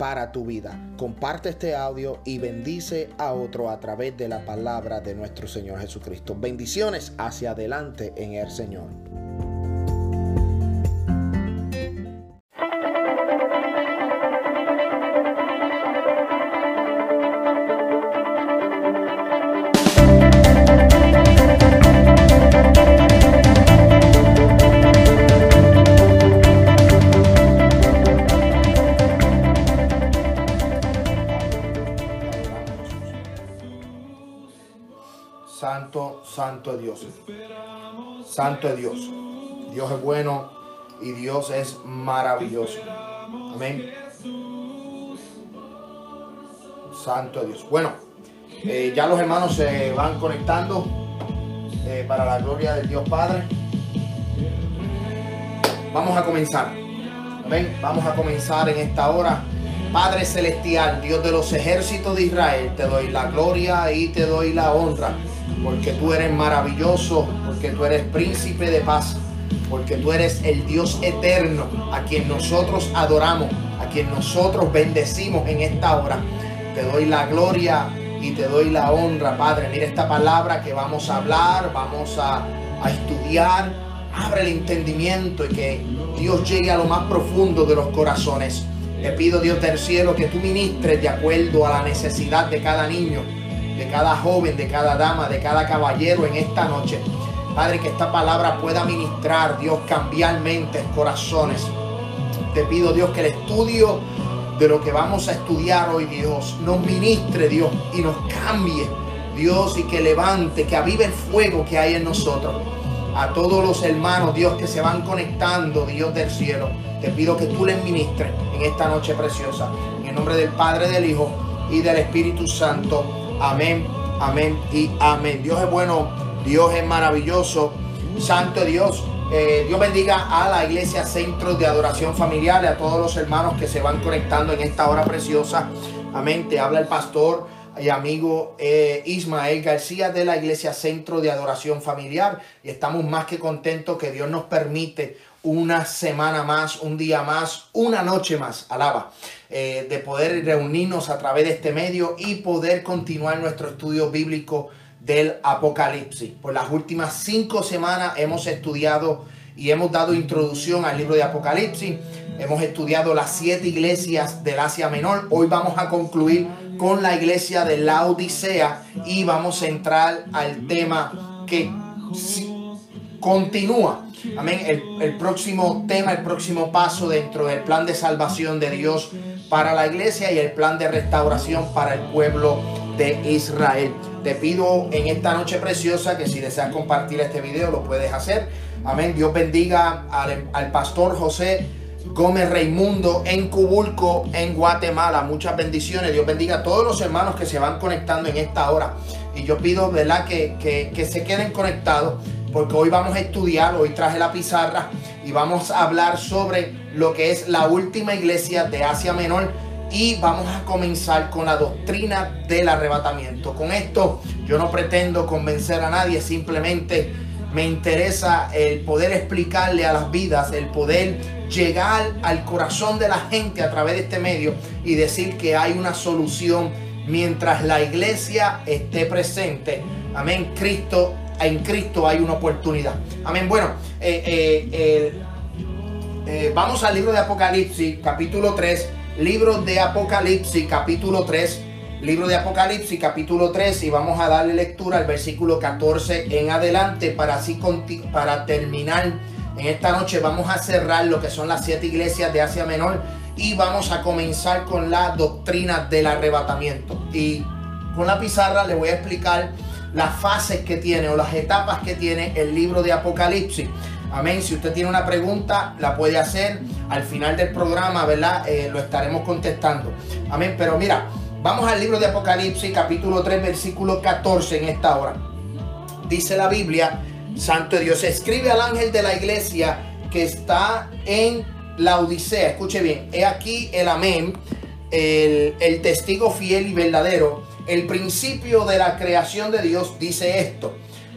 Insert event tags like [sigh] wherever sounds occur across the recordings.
para tu vida. Comparte este audio y bendice a otro a través de la palabra de nuestro Señor Jesucristo. Bendiciones hacia adelante en el Señor. Dios. Santo es Dios. Dios es bueno y Dios es maravilloso. Amén. Santo Dios. Bueno, eh, ya los hermanos se van conectando eh, para la gloria del Dios Padre. Vamos a comenzar. Amén. Vamos a comenzar en esta hora. Padre Celestial, Dios de los ejércitos de Israel, te doy la gloria y te doy la honra porque tú eres maravilloso, porque tú eres príncipe de paz, porque tú eres el Dios eterno a quien nosotros adoramos, a quien nosotros bendecimos en esta hora. Te doy la gloria y te doy la honra, Padre. Mira esta palabra que vamos a hablar, vamos a, estudiar. Abre el entendimiento y que Dios llegue a lo más profundo de los corazones. Te pido, Dios del cielo, que tú ministres de acuerdo a la necesidad de cada niño de cada joven, de cada dama, de cada caballero en esta noche. Padre, que esta palabra pueda ministrar, Dios, cambiar mentes, corazones. Te pido, Dios, que el estudio de lo que vamos a estudiar hoy, Dios, nos ministre, Dios, y nos cambie, Dios, y que levante, que avive el fuego que hay en nosotros. A todos los hermanos, Dios, que se van conectando, Dios del cielo, te pido que tú les ministres en esta noche preciosa. En el nombre del Padre, del Hijo y del Espíritu Santo. Amén, amén y amén. Dios es bueno, Dios es maravilloso. Santo Dios. Eh, Dios bendiga a la iglesia Centro de Adoración Familiar a todos los hermanos que se van conectando en esta hora preciosa. Amén. Te habla el pastor y amigo eh, Ismael García de la iglesia Centro de Adoración Familiar. Y estamos más que contentos que Dios nos permite una semana más, un día más, una noche más, alaba, eh, de poder reunirnos a través de este medio y poder continuar nuestro estudio bíblico del Apocalipsis. Por las últimas cinco semanas hemos estudiado y hemos dado introducción al libro de Apocalipsis. Hemos estudiado las siete iglesias del Asia Menor. Hoy vamos a concluir con la iglesia de la Odisea y vamos a entrar al tema que continúa Amén. El, próximo tema, el próximo paso dentro del plan de salvación de Dios para la iglesia y el plan de restauración para el pueblo de Israel. Te pido en esta noche preciosa que si deseas compartir este video lo puedes hacer. Amén. Dios bendiga al, al pastor José Gómez Raimundo en Cubulco, en Guatemala. Muchas bendiciones. Dios bendiga a todos los hermanos que se van conectando en esta hora. Y yo pido, ¿verdad?, que, que, que se queden conectados porque hoy vamos a estudiar, hoy traje la pizarra y vamos a hablar sobre lo que es la última iglesia de Asia Menor y vamos a comenzar con la doctrina del arrebatamiento. Con esto yo no pretendo convencer a nadie, simplemente me interesa el poder explicarle a las vidas, el poder llegar al corazón de la gente a través de este medio y decir que hay una solución mientras la iglesia esté presente. Amén. Cristo en Cristo hay una oportunidad. Amén. Bueno, eh, eh, eh, vamos al libro de Apocalipsis, capítulo 3. Libro de Apocalipsis, capítulo 3. Libro de Apocalipsis, capítulo 3. Y vamos a darle lectura al versículo 14 en adelante para así para terminar. En esta noche vamos a cerrar lo que son las siete iglesias de Asia Menor y vamos a comenzar con la doctrina del arrebatamiento. Y con la pizarra le voy a explicar las fases que tiene o las etapas que tiene el libro de Apocalipsis. Amén. Si usted tiene una pregunta, la puede hacer al final del programa, ¿verdad? Eh, lo estaremos contestando. Amén. Pero mira, vamos al libro de Apocalipsis, capítulo 3, versículo 14 en esta hora. Dice la Biblia, Santo Dios, escribe al ángel de la iglesia que está en la Odisea. Escuche bien, he aquí el amén, el, el testigo fiel y verdadero. El principio de la creación de Dios dice esto.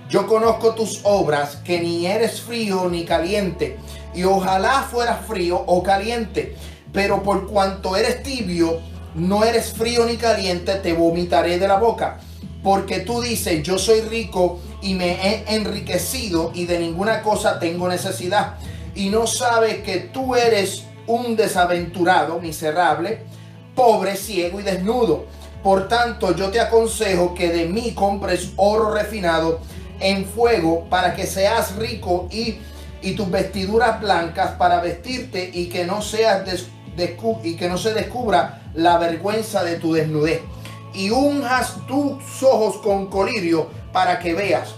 Yo conozco tus obras, que ni eres frío ni caliente, y ojalá fueras frío o caliente, pero por cuanto eres tibio, no eres frío ni caliente, te vomitaré de la boca. Porque tú dices, yo soy rico y me he enriquecido y de ninguna cosa tengo necesidad. Y no sabes que tú eres un desaventurado, miserable, pobre, ciego y desnudo. Por tanto, yo te aconsejo que de mí compres oro refinado en fuego para que seas rico y, y tus vestiduras blancas para vestirte y que no seas y que no se descubra la vergüenza de tu desnudez. Y unjas tus ojos con colirio para que veas.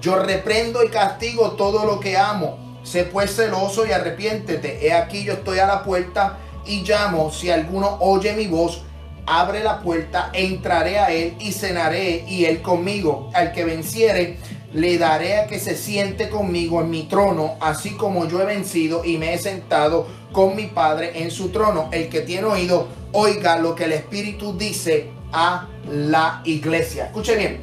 Yo reprendo y castigo todo lo que amo. Sé pues celoso y arrepiéntete. He aquí yo estoy a la puerta y llamo. Si alguno oye mi voz, abre la puerta, entraré a él y cenaré y él conmigo. Al que venciere, le daré a que se siente conmigo en mi trono, así como yo he vencido y me he sentado con mi Padre en su trono. El que tiene oído, oiga lo que el Espíritu dice a la iglesia. Escuche bien.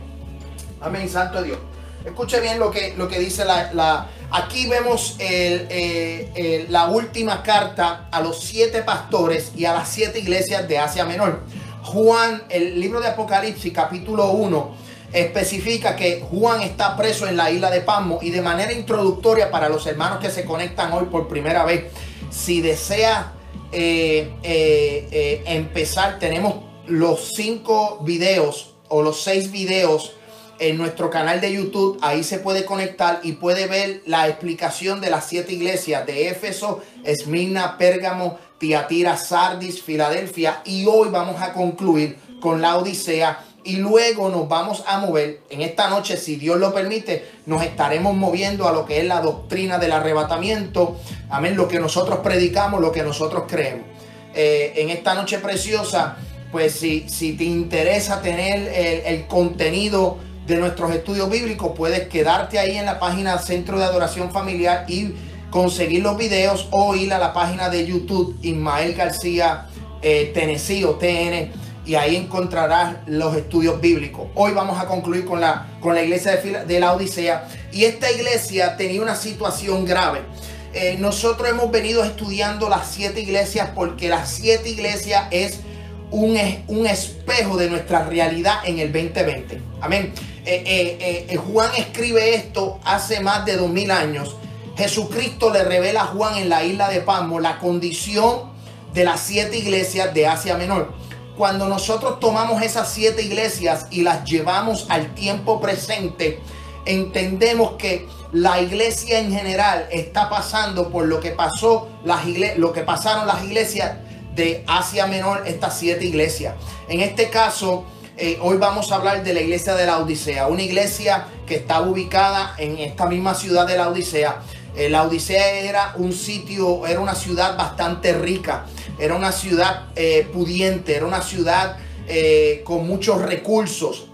Amén, Santo Dios. Escuche bien lo que, lo que dice la, Aquí vemos eh, la última carta a los siete pastores y a las siete iglesias de Asia Menor. Juan, el libro de Apocalipsis, capítulo 1 especifica que Juan está preso en la isla de Pasmo y de manera introductoria para los hermanos que se conectan hoy por primera vez, si desea eh, eh, eh, empezar, tenemos los cinco videos o los seis videos en nuestro canal de YouTube. Ahí se puede conectar y puede ver la explicación de las siete iglesias de Éfeso, Esmirna, Pérgamo, Tiatira, Sardis, Filadelfia. Y hoy vamos a concluir con la Odisea y luego nos vamos a mover. En esta noche, si Dios lo permite, nos estaremos moviendo a lo que es la doctrina del arrebatamiento. Amén, lo que nosotros predicamos, lo que nosotros creemos. Eh, en esta noche preciosa, pues si, si te interesa tener el, contenido de nuestros estudios bíblicos, puedes quedarte ahí en la página Centro de Adoración Familiar y conseguir los videos o ir a la página de YouTube Ismael García eh, Tennessee TN y ahí encontrarás los estudios bíblicos. Hoy vamos a concluir con la, con la iglesia de, la Odisea y esta iglesia tenía una situación grave. Eh, nosotros hemos venido estudiando las siete iglesias porque las siete iglesias es un, un espejo de nuestra realidad en el 2020. Amén. Eh, eh, Juan escribe esto hace más de dos mil años. Jesucristo le revela a Juan en la isla de Pasmo la condición de las siete iglesias de Asia Menor cuando nosotros tomamos esas siete iglesias y las llevamos al tiempo presente, entendemos que la iglesia en general está pasando por lo que pasó las lo que pasaron las iglesias de Asia Menor, estas siete iglesias. En este caso, eh, hoy vamos a hablar de la iglesia de la Odisea, una iglesia que está ubicada en esta misma ciudad de la Odisea. Eh, la Odisea era un sitio, era una ciudad bastante rica era una ciudad eh, pudiente, era una ciudad eh, con muchos recursos.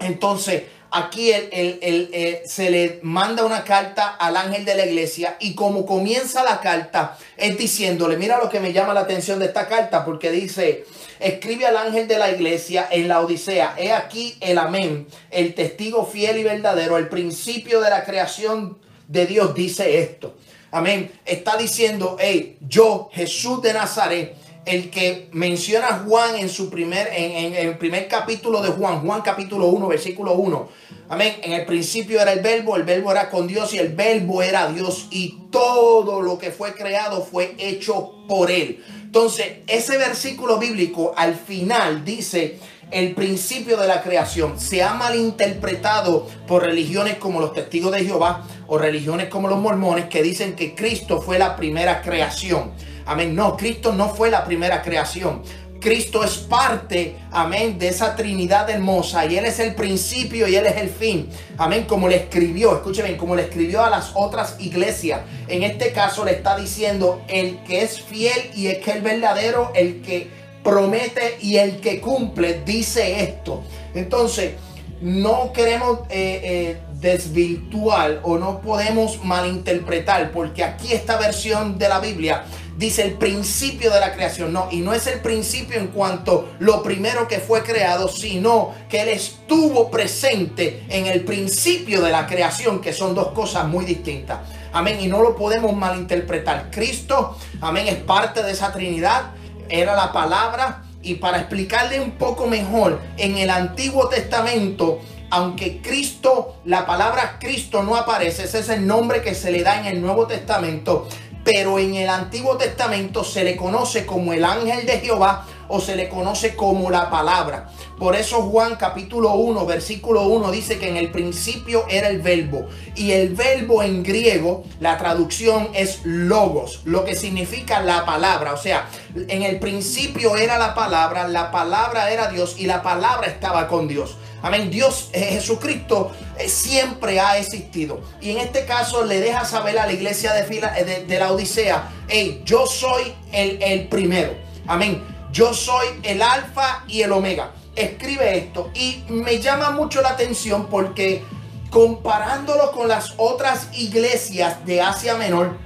Entonces, aquí eh, se le manda una carta al ángel de la iglesia y como comienza la carta es diciéndole, mira lo que me llama la atención de esta carta, porque dice, escribe al ángel de la iglesia en la Odisea, he aquí el amén, el testigo fiel y verdadero, el principio de la creación de Dios dice esto. Amén. Está diciendo, hey, yo, Jesús de Nazaret, el que menciona Juan en su primer, en, el primer capítulo de Juan, Juan capítulo 1, versículo 1. Amén. En el principio era el verbo, el verbo era con Dios y el verbo era Dios y todo lo que fue creado fue hecho por él. Entonces, ese versículo bíblico al final dice el principio de la creación. Se ha malinterpretado por religiones como los testigos de Jehová o religiones como los mormones que dicen que Cristo fue la primera creación. Amén. No, Cristo no fue la primera creación. Cristo es parte, amén, de esa Trinidad hermosa y Él es el principio y Él es el fin. Amén, como le escribió, escúcheme, como le escribió a las otras iglesias. En este caso le está diciendo el que es fiel y es que el verdadero, el que promete y el que cumple, dice esto. Entonces, no queremos eh, eh, desvirtuar o no podemos malinterpretar, porque aquí esta versión de la Biblia dice el principio de la creación. No, y no es el principio en cuanto lo primero que fue creado, sino que Él estuvo presente en el principio de la creación, que son dos cosas muy distintas. Amén, y no lo podemos malinterpretar. Cristo, amén, es parte de esa Trinidad, era la palabra. Y para explicarle un poco mejor, en el Antiguo Testamento, aunque Cristo, la palabra Cristo no aparece, ese es el nombre que se le da en el Nuevo Testamento, pero en el Antiguo Testamento se le conoce como el ángel de Jehová o se le conoce como la palabra. Por eso Juan capítulo 1, versículo 1 dice que en el principio era el verbo. Y el verbo en griego, la traducción es logos, lo que significa la palabra. O sea, en el principio era la palabra, la palabra era Dios y la palabra estaba con Dios. Amén. Dios, eh, Jesucristo eh, siempre ha existido. Y en este caso le deja saber a la iglesia de, fila, eh, de, la Odisea, hey, yo soy el, el primero. Amén. Yo soy el alfa y el omega. Escribe esto. Y me llama mucho la atención porque comparándolo con las otras iglesias de Asia Menor,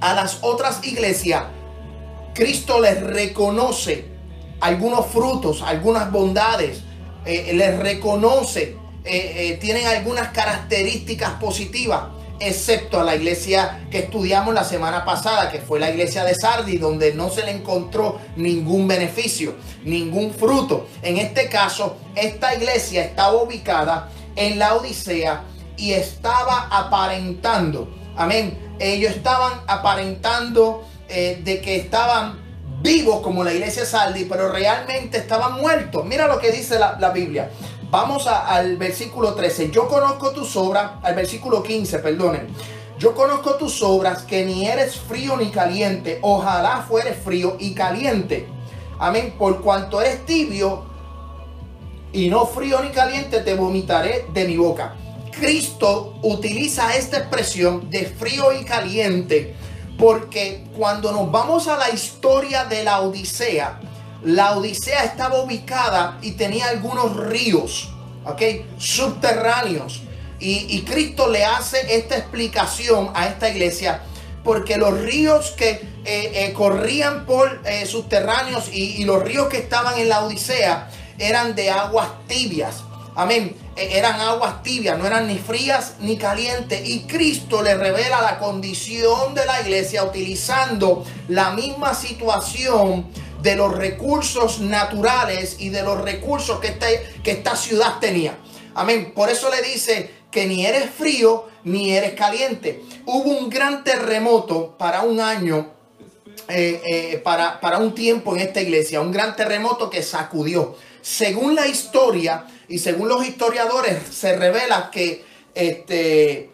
a las otras iglesias, Cristo les reconoce algunos frutos, algunas bondades, eh, les reconoce, eh, eh, tienen algunas características positivas, excepto a la iglesia que estudiamos la semana pasada, que fue la iglesia de Sardi, donde no se le encontró ningún beneficio, ningún fruto. En este caso, esta iglesia estaba ubicada en la Odisea y estaba aparentando, amén, ellos estaban aparentando de que estaban vivos como la iglesia Saldi, pero realmente estaban muertos. Mira lo que dice la, Biblia. Vamos al versículo 13. Yo conozco tus obras, al versículo 15, perdonen. Yo conozco tus obras, que ni eres frío ni caliente. Ojalá fueres frío y caliente. Amén. Por cuanto eres tibio y no frío ni caliente, te vomitaré de mi boca. Cristo utiliza esta expresión de frío y caliente porque cuando nos vamos a la historia de la Odisea, la Odisea estaba ubicada y tenía algunos ríos, ¿ok? Subterráneos. Y, Cristo le hace esta explicación a esta iglesia porque los ríos que eh, eh, corrían por eh, subterráneos y, y los ríos que estaban en la Odisea eran de aguas tibias. Amén. E, eran aguas tibias, no eran ni frías ni calientes. Y Cristo le revela la condición de la iglesia utilizando la misma situación de los recursos naturales y de los recursos que, este, que esta ciudad tenía. Amén. Por eso le dice que ni eres frío ni eres caliente. Hubo un gran terremoto para un año, eh, eh, para, para un tiempo en esta iglesia. Un gran terremoto que sacudió. Según la historia, y según los historiadores, se revela que este,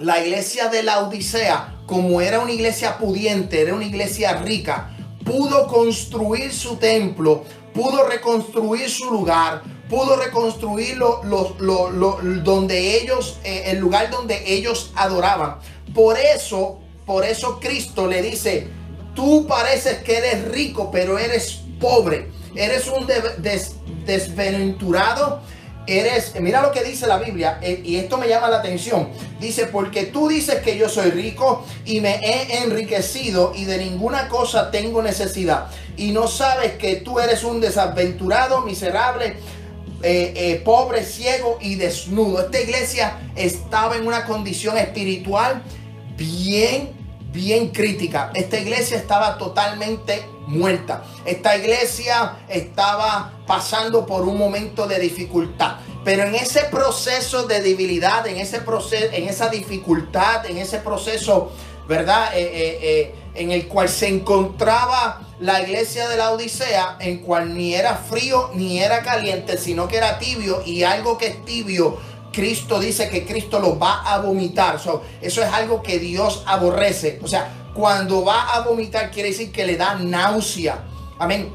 la iglesia de la Odisea, como era una iglesia pudiente, era una iglesia rica, pudo construir su templo, pudo reconstruir su lugar, pudo reconstruir donde ellos, eh, el lugar donde ellos adoraban. Por eso, por eso Cristo le dice, tú pareces que eres rico, pero eres pobre eres un desventurado, eres, mira lo que dice la Biblia, eh, y esto me llama la atención. Dice, porque tú dices que yo soy rico y me he enriquecido y de ninguna cosa tengo necesidad. Y no sabes que tú eres un desaventurado, miserable, eh, eh, pobre, ciego y desnudo. Esta iglesia estaba en una condición espiritual bien, bien crítica. Esta iglesia estaba totalmente muerta. Esta iglesia estaba pasando por un momento de dificultad. Pero en ese proceso de debilidad, en ese proceso, en esa dificultad, en ese proceso, ¿verdad? Eh, eh, eh, en el cual se encontraba la iglesia de la Odisea, en cual ni era frío ni era caliente, sino que era tibio y algo que es tibio Cristo dice que Cristo lo va a vomitar. eso es algo que Dios aborrece. O sea, cuando va a vomitar quiere decir que le da náusea. Amén.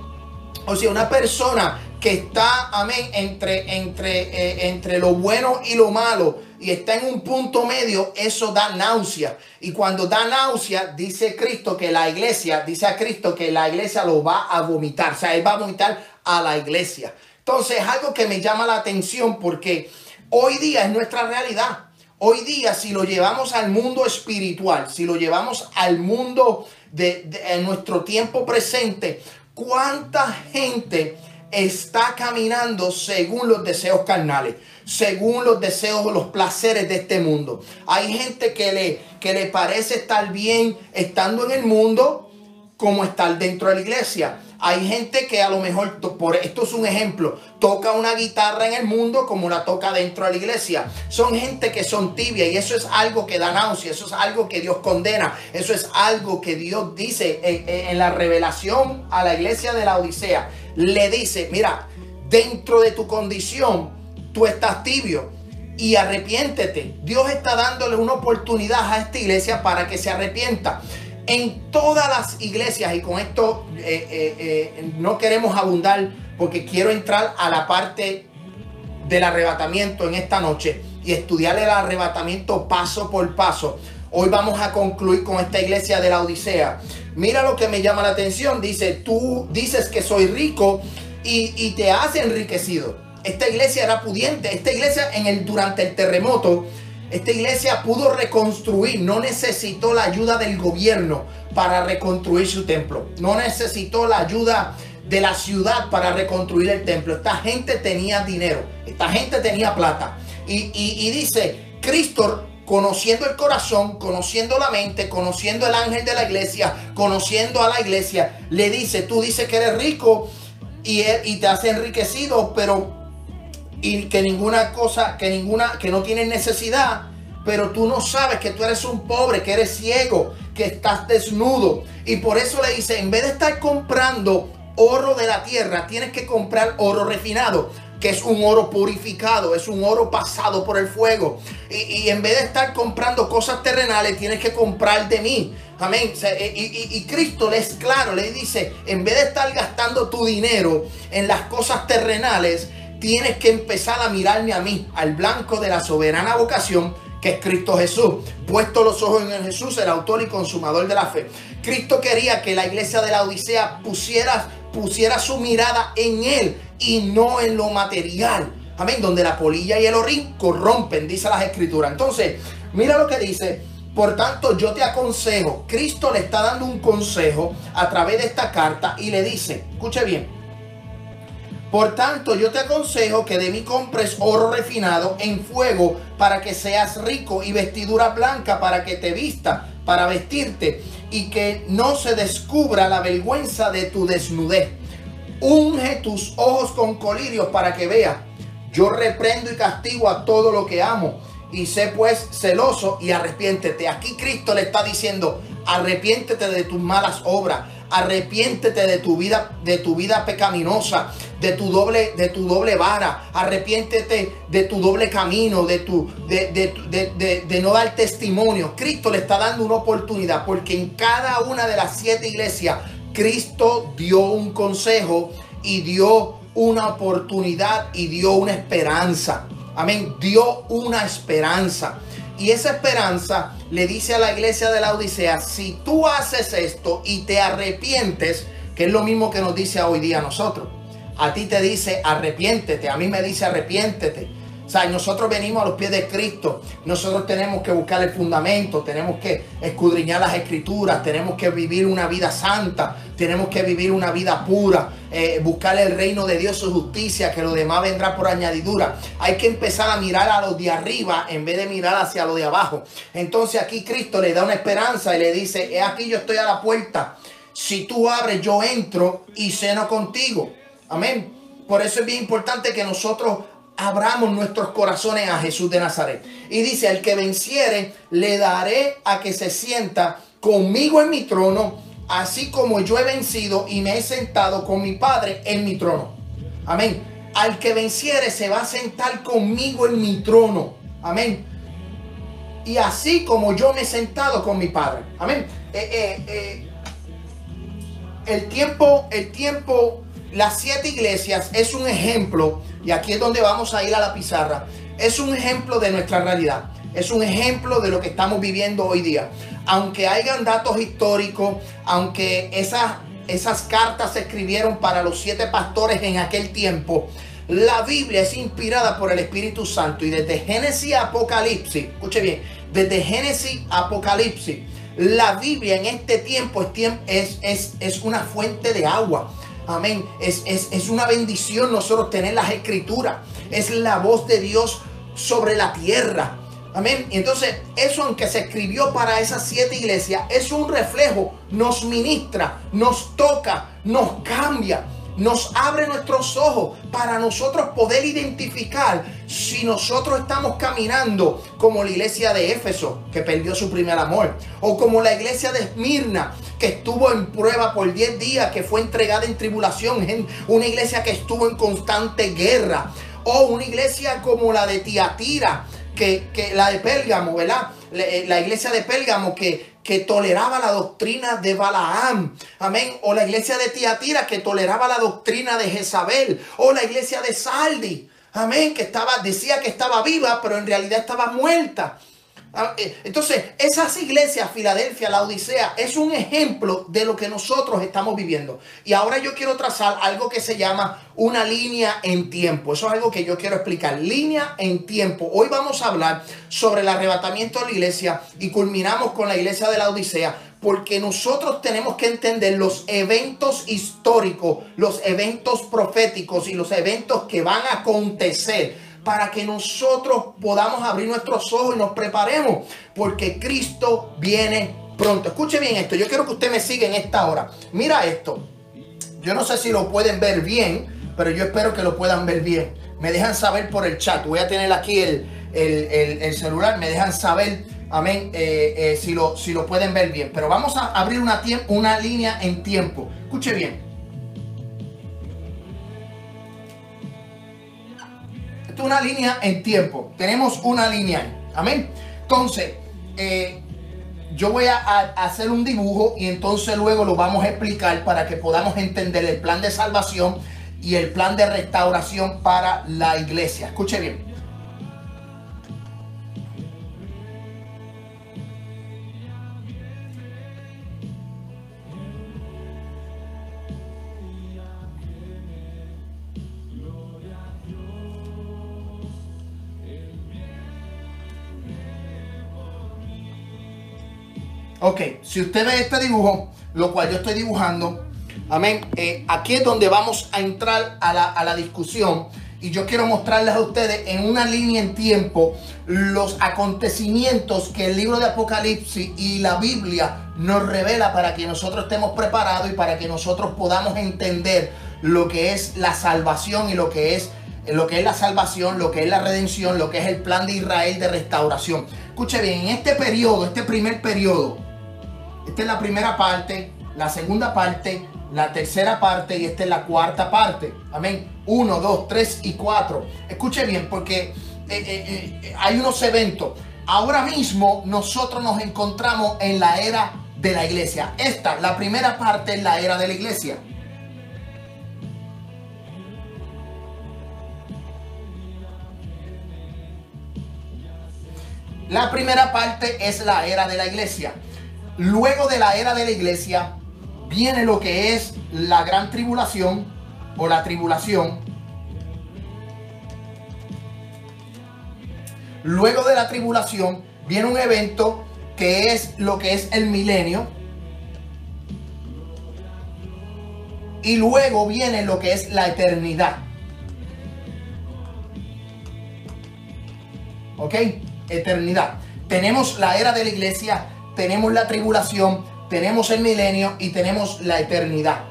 O sea, una persona que está, amén, entre, entre, eh, entre lo bueno y lo malo y está en un punto medio, eso da náusea. Y cuando da náusea, dice Cristo que la iglesia, dice a Cristo que la iglesia lo va a vomitar. O sea, él va a vomitar a la iglesia. Entonces, es algo que me llama la atención porque hoy día es nuestra realidad. Hoy día, si lo llevamos al mundo espiritual, si lo llevamos al mundo de, nuestro tiempo presente, ¿cuánta gente está caminando según los deseos carnales? según los deseos o los placeres de este mundo. Hay gente que le, que le parece estar bien estando en el mundo como estar dentro de la iglesia. Hay gente que a lo mejor, por esto es un ejemplo, toca una guitarra en el mundo como la toca dentro de la iglesia. Son gente que son tibia y eso es algo que da náusea, eso es algo que Dios condena, eso es algo que Dios dice en, en la revelación a la iglesia de la Odisea. Le dice, mira, dentro de tu condición, tú estás tibio y arrepiéntete. Dios está dándole una oportunidad a esta iglesia para que se arrepienta en todas las iglesias, y con esto eh, eh, eh, no queremos abundar porque quiero entrar a la parte del arrebatamiento en esta noche y estudiar el arrebatamiento paso por paso. Hoy vamos a concluir con esta iglesia de la Odisea. Mira lo que me llama la atención. Dice, tú dices que soy rico y, y te has enriquecido. Esta iglesia era pudiente. Esta iglesia en el, durante el terremoto esta iglesia pudo reconstruir, no necesitó la ayuda del gobierno para reconstruir su templo. No necesitó la ayuda de la ciudad para reconstruir el templo. Esta gente tenía dinero, esta gente tenía plata. Y, dice, Cristo conociendo el corazón, conociendo la mente, conociendo el ángel de la iglesia, conociendo a la iglesia, le dice, tú dices que eres rico y, y te has enriquecido, pero y que ninguna cosa, que ninguna, que no tienes necesidad, pero tú no sabes que tú eres un pobre, que eres ciego, que estás desnudo. Y por eso le dice, en vez de estar comprando oro de la tierra, tienes que comprar oro refinado, que es un oro purificado, es un oro pasado por el fuego. Y, en vez de estar comprando cosas terrenales, tienes que comprar de mí. Amén. Y, y, Cristo le es claro, le dice, en vez de estar gastando tu dinero en las cosas terrenales, tienes que empezar a mirarme a mí, al blanco de la soberana vocación que es Cristo Jesús. Puesto los ojos en Jesús, el autor y consumador de la fe. Cristo quería que la iglesia de la Odisea pusiera, pusiera su mirada en Él y no en lo material. Amén. Donde la polilla y el orín corrompen, dice las escrituras. Entonces, mira lo que dice. Por tanto, yo te aconsejo, Cristo le está dando un consejo a través de esta carta y le dice, escuche bien, por tanto, yo te aconsejo que de mí compres oro refinado en fuego para que seas rico y vestidura blanca para que te vista, para vestirte y que no se descubra la vergüenza de tu desnudez. Unge tus ojos con colirios para que veas. Yo reprendo y castigo a todo lo que amo. Y sé pues celoso y arrepiéntete. Aquí Cristo le está diciendo, arrepiéntete de tus malas obras Arrepiéntete de tu vida, de tu vida pecaminosa, de tu doble, de tu doble vara. Arrepiéntete de tu doble camino, de tu, de, de, de, no dar testimonio. Cristo le está dando una oportunidad porque en cada una de las siete iglesias Cristo dio un consejo y dio una oportunidad y dio una esperanza. Amén. Dio una esperanza. Y esa esperanza le dice a la iglesia de la Odisea, si tú haces esto y te arrepientes, que es lo mismo que nos dice hoy día a nosotros. A ti te dice arrepiéntete, a mí me dice arrepiéntete. O sea, nosotros venimos a los pies de Cristo. Nosotros tenemos que buscar el fundamento, tenemos que escudriñar las escrituras, tenemos que vivir una vida santa, tenemos que vivir una vida pura, eh, buscar el reino de Dios, su justicia, que lo demás vendrá por añadidura. Hay que empezar a mirar a los de arriba en vez de mirar hacia lo de abajo. Entonces aquí Cristo le da una esperanza y le dice, he aquí yo estoy a la puerta. Si tú abres, yo entro y ceno contigo. Amén. Por eso es bien importante que nosotros abramos nuestros corazones a Jesús de Nazaret. Y dice, al que venciere, le daré a que se sienta conmigo en mi trono, así como yo he vencido y me he sentado con mi Padre en mi trono. Amén. Al que venciere se va a sentar conmigo en mi trono. Amén. Y así como yo me he sentado con mi Padre. Amén. Eh, eh, eh, el tiempo, el tiempo las siete iglesias es un ejemplo, y aquí es donde vamos a ir a la pizarra, es un ejemplo de nuestra realidad. Es un ejemplo de lo que estamos viviendo hoy día. Aunque hayan datos históricos, aunque esas, esas cartas se escribieron para los siete pastores en aquel tiempo, la Biblia es inspirada por el Espíritu Santo y desde Génesis a Apocalipsis, escuche bien, desde Génesis a Apocalipsis, la Biblia en este tiempo es, es, es una fuente de agua. Amén. Es, es, es, una bendición nosotros tener las escrituras. Es la voz de Dios sobre la tierra. Amén. Y entonces eso aunque se escribió para esas siete iglesias, es un reflejo. Nos ministra, nos toca, nos cambia nos abre nuestros ojos para nosotros poder identificar si nosotros estamos caminando como la iglesia de Éfeso, que perdió su primer amor, o como la iglesia de Esmirna, que estuvo en prueba por 10 días, que fue entregada en tribulación, una iglesia que estuvo en constante guerra, o una iglesia como la de Tiatira, que, que la de Pérgamo, ¿verdad? Eh, la iglesia de Pérgamo que que toleraba la doctrina de Balaam. Amén. O la iglesia de Tiatira que toleraba la doctrina de Jezabel. O la iglesia de Saldi. Amén. Que estaba, decía que estaba viva, pero en realidad estaba muerta. Ah, eh, entonces, esas iglesias, Filadelfia, la Odisea, es un ejemplo de lo que nosotros estamos viviendo. Y ahora yo quiero trazar algo que se llama una línea en tiempo. Eso es algo que yo quiero explicar. Línea en tiempo. Hoy vamos a hablar sobre el arrebatamiento de la iglesia y culminamos con la iglesia de la Odisea. Porque nosotros tenemos que entender los eventos históricos, los eventos proféticos y los eventos que van a acontecer para que nosotros podamos abrir nuestros ojos y nos preparemos, porque Cristo viene pronto. Escuche bien esto, yo quiero que usted me siga en esta hora. Mira esto, yo no sé si lo pueden ver bien, pero yo espero que lo puedan ver bien. Me dejan saber por el chat, voy a tener aquí el, celular, me dejan saber, amén, eh, eh, si, lo, si lo pueden ver bien. Pero vamos a abrir una, una línea en tiempo. Escuche bien. Una línea en tiempo. Tenemos una línea. Amén. Entonces, eh, yo voy a, hacer un dibujo y entonces luego lo vamos a explicar para que podamos entender el plan de salvación y el plan de restauración para la iglesia. Escuche bien. Ok, si usted ve este dibujo, lo cual yo estoy dibujando, amén, eh, aquí es donde vamos a entrar a la, a la discusión y yo quiero mostrarles a ustedes en una línea en tiempo los acontecimientos que el libro de Apocalipsis y la Biblia nos revela para que nosotros estemos preparados y para que nosotros podamos entender lo que es la salvación y lo que es lo que es la salvación, lo que es la redención, lo que es el plan de Israel de restauración. Escuche bien, en este periodo, este primer periodo, esta es la primera parte, la segunda parte, la tercera parte y esta es la cuarta parte. Amén. Uno, dos, tres y cuatro. Escuche bien, porque eh, eh, eh, hay unos eventos. Ahora mismo nosotros nos encontramos en la era de la iglesia. Esta, la primera parte es la era de la iglesia. La primera parte es la era de la iglesia. Luego de la era de la iglesia viene lo que es la gran tribulación o la tribulación. Luego de la tribulación viene un evento que es lo que es el milenio. Y luego viene lo que es la eternidad. ¿Ok? Eternidad. Tenemos la era de la iglesia, tenemos la tribulación, tenemos el milenio y tenemos la eternidad.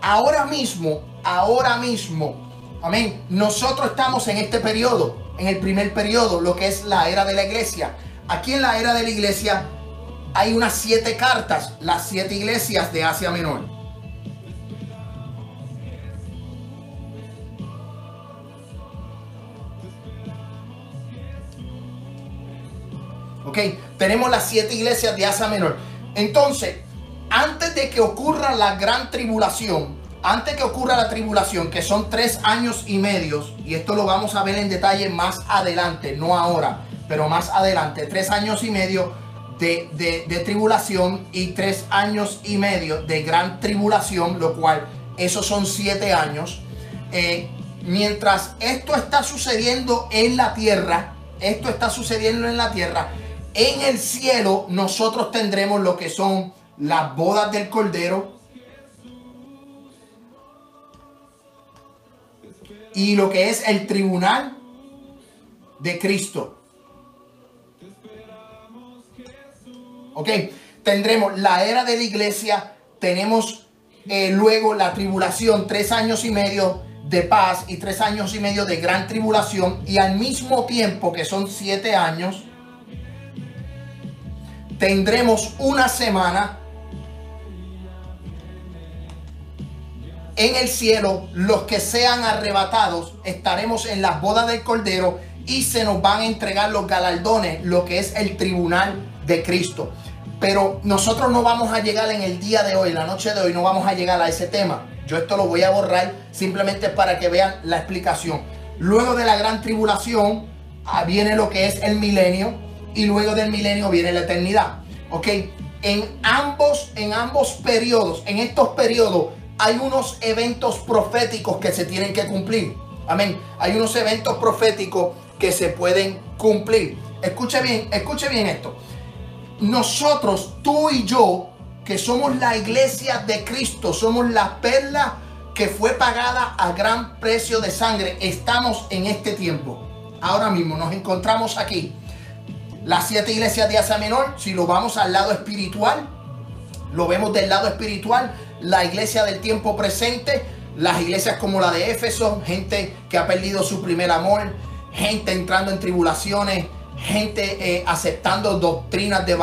Ahora mismo, ahora mismo, amén, nosotros estamos en este periodo, en el primer periodo, lo que es la era de la iglesia. Aquí en la era de la iglesia hay unas siete cartas, las siete iglesias de Asia Menor. Tenemos las siete iglesias de Asia Menor. Entonces, antes de que ocurra la gran tribulación, antes que ocurra la tribulación, que son tres años y medio, y esto lo vamos a ver en detalle más adelante, no ahora, pero más adelante, tres años y medio de, tribulación y tres años y medio de gran tribulación, lo cual esos son siete años. Eh, mientras esto está sucediendo en la tierra, esto está sucediendo en la tierra, en el cielo nosotros tendremos lo que son las bodas del Cordero y lo que es el tribunal de Cristo. Ok, tendremos la era de la iglesia, tenemos eh, luego la tribulación, tres años y medio de paz y tres años y medio de gran tribulación y al mismo tiempo que son siete años, tendremos una semana en el cielo, los que sean arrebatados, estaremos en las bodas del Cordero y se nos van a entregar los galardones, lo que es el tribunal de Cristo. Pero nosotros no vamos a llegar en el día de hoy, la noche de hoy, no vamos a llegar a ese tema. Yo esto lo voy a borrar simplemente para que vean la explicación. Luego de la gran tribulación ah, viene lo que es el milenio y luego del milenio viene la eternidad. ¿Ok? En ambos, en ambos periodos, en estos periodos, hay unos eventos proféticos que se tienen que cumplir. Amén. Hay unos eventos proféticos que se pueden cumplir. Escuche bien, escuche bien esto nosotros, tú y yo, que somos la iglesia de Cristo, somos la perla que fue pagada a gran precio de sangre, estamos en este tiempo. Ahora mismo nos encontramos aquí. Las siete iglesias de Asia Menor, si lo vamos al lado espiritual, lo vemos del lado espiritual, la iglesia del tiempo presente, las iglesias como la de Éfeso, gente que ha perdido su primer amor, gente entrando en tribulaciones, gente eh, aceptando doctrinas de,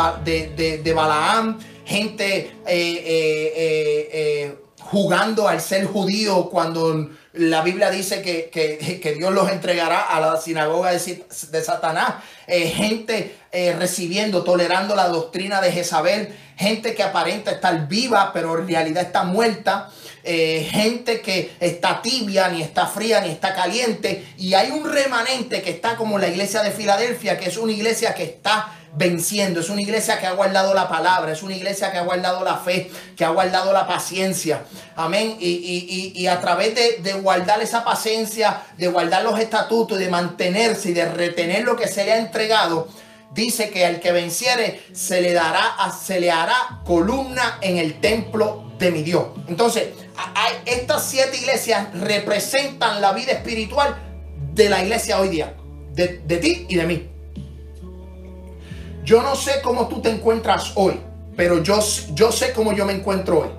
de, de, Balaam, gente eh, eh, jugando al ser judío cuando la Biblia dice que, Dios los entregará a la sinagoga de, de Satanás, gente recibiendo, tolerando la doctrina de Jezabel, gente que aparenta estar viva pero en realidad está muerta. Eh, gente que está tibia, ni está fría, ni está caliente. Y hay un remanente que está como la iglesia de Filadelfia, que es una iglesia que está venciendo. Es una iglesia que ha guardado la palabra, es una iglesia que ha guardado la fe, que ha guardado la paciencia. Amén. Y, a través de, de, guardar esa paciencia, de guardar los estatutos, de mantenerse y de retener lo que se le ha entregado, dice que al que venciere se le dará, se le hará columna en el templo de mi Dios. Entonces, estas siete iglesias representan la vida espiritual de la iglesia hoy día, de, ti y de mí. Yo no sé cómo tú te encuentras hoy, pero yo, yo sé cómo yo me encuentro hoy.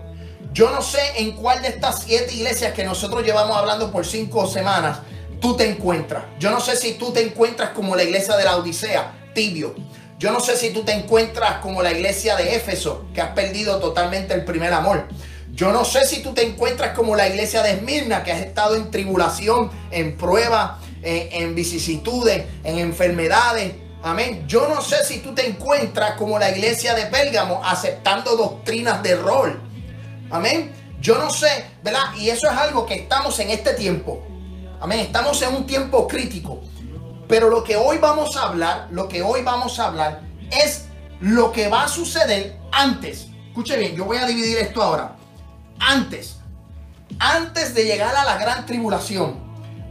Yo no sé en cuál de estas siete iglesias que nosotros llevamos hablando por cinco semanas tú te encuentras. Yo no sé si tú te encuentras como la iglesia de la Odisea, tibio. Yo no sé si tú te encuentras como la iglesia de Éfeso, que has perdido totalmente el primer amor. Yo no sé si tú te encuentras como la iglesia de Esmirna, que has estado en tribulación, en prueba, en, vicisitudes, en enfermedades. Amén. Yo no sé si tú te encuentras como la iglesia de Pérgamo, aceptando doctrinas de rol. Amén. Yo no sé, ¿verdad? Y eso es algo que estamos en este tiempo. Amén. Estamos en un tiempo crítico. Pero lo que hoy vamos a hablar, lo que hoy vamos a hablar es lo que va a suceder antes. Escuche bien, yo voy a dividir esto ahora. Antes, antes de llegar a la gran tribulación,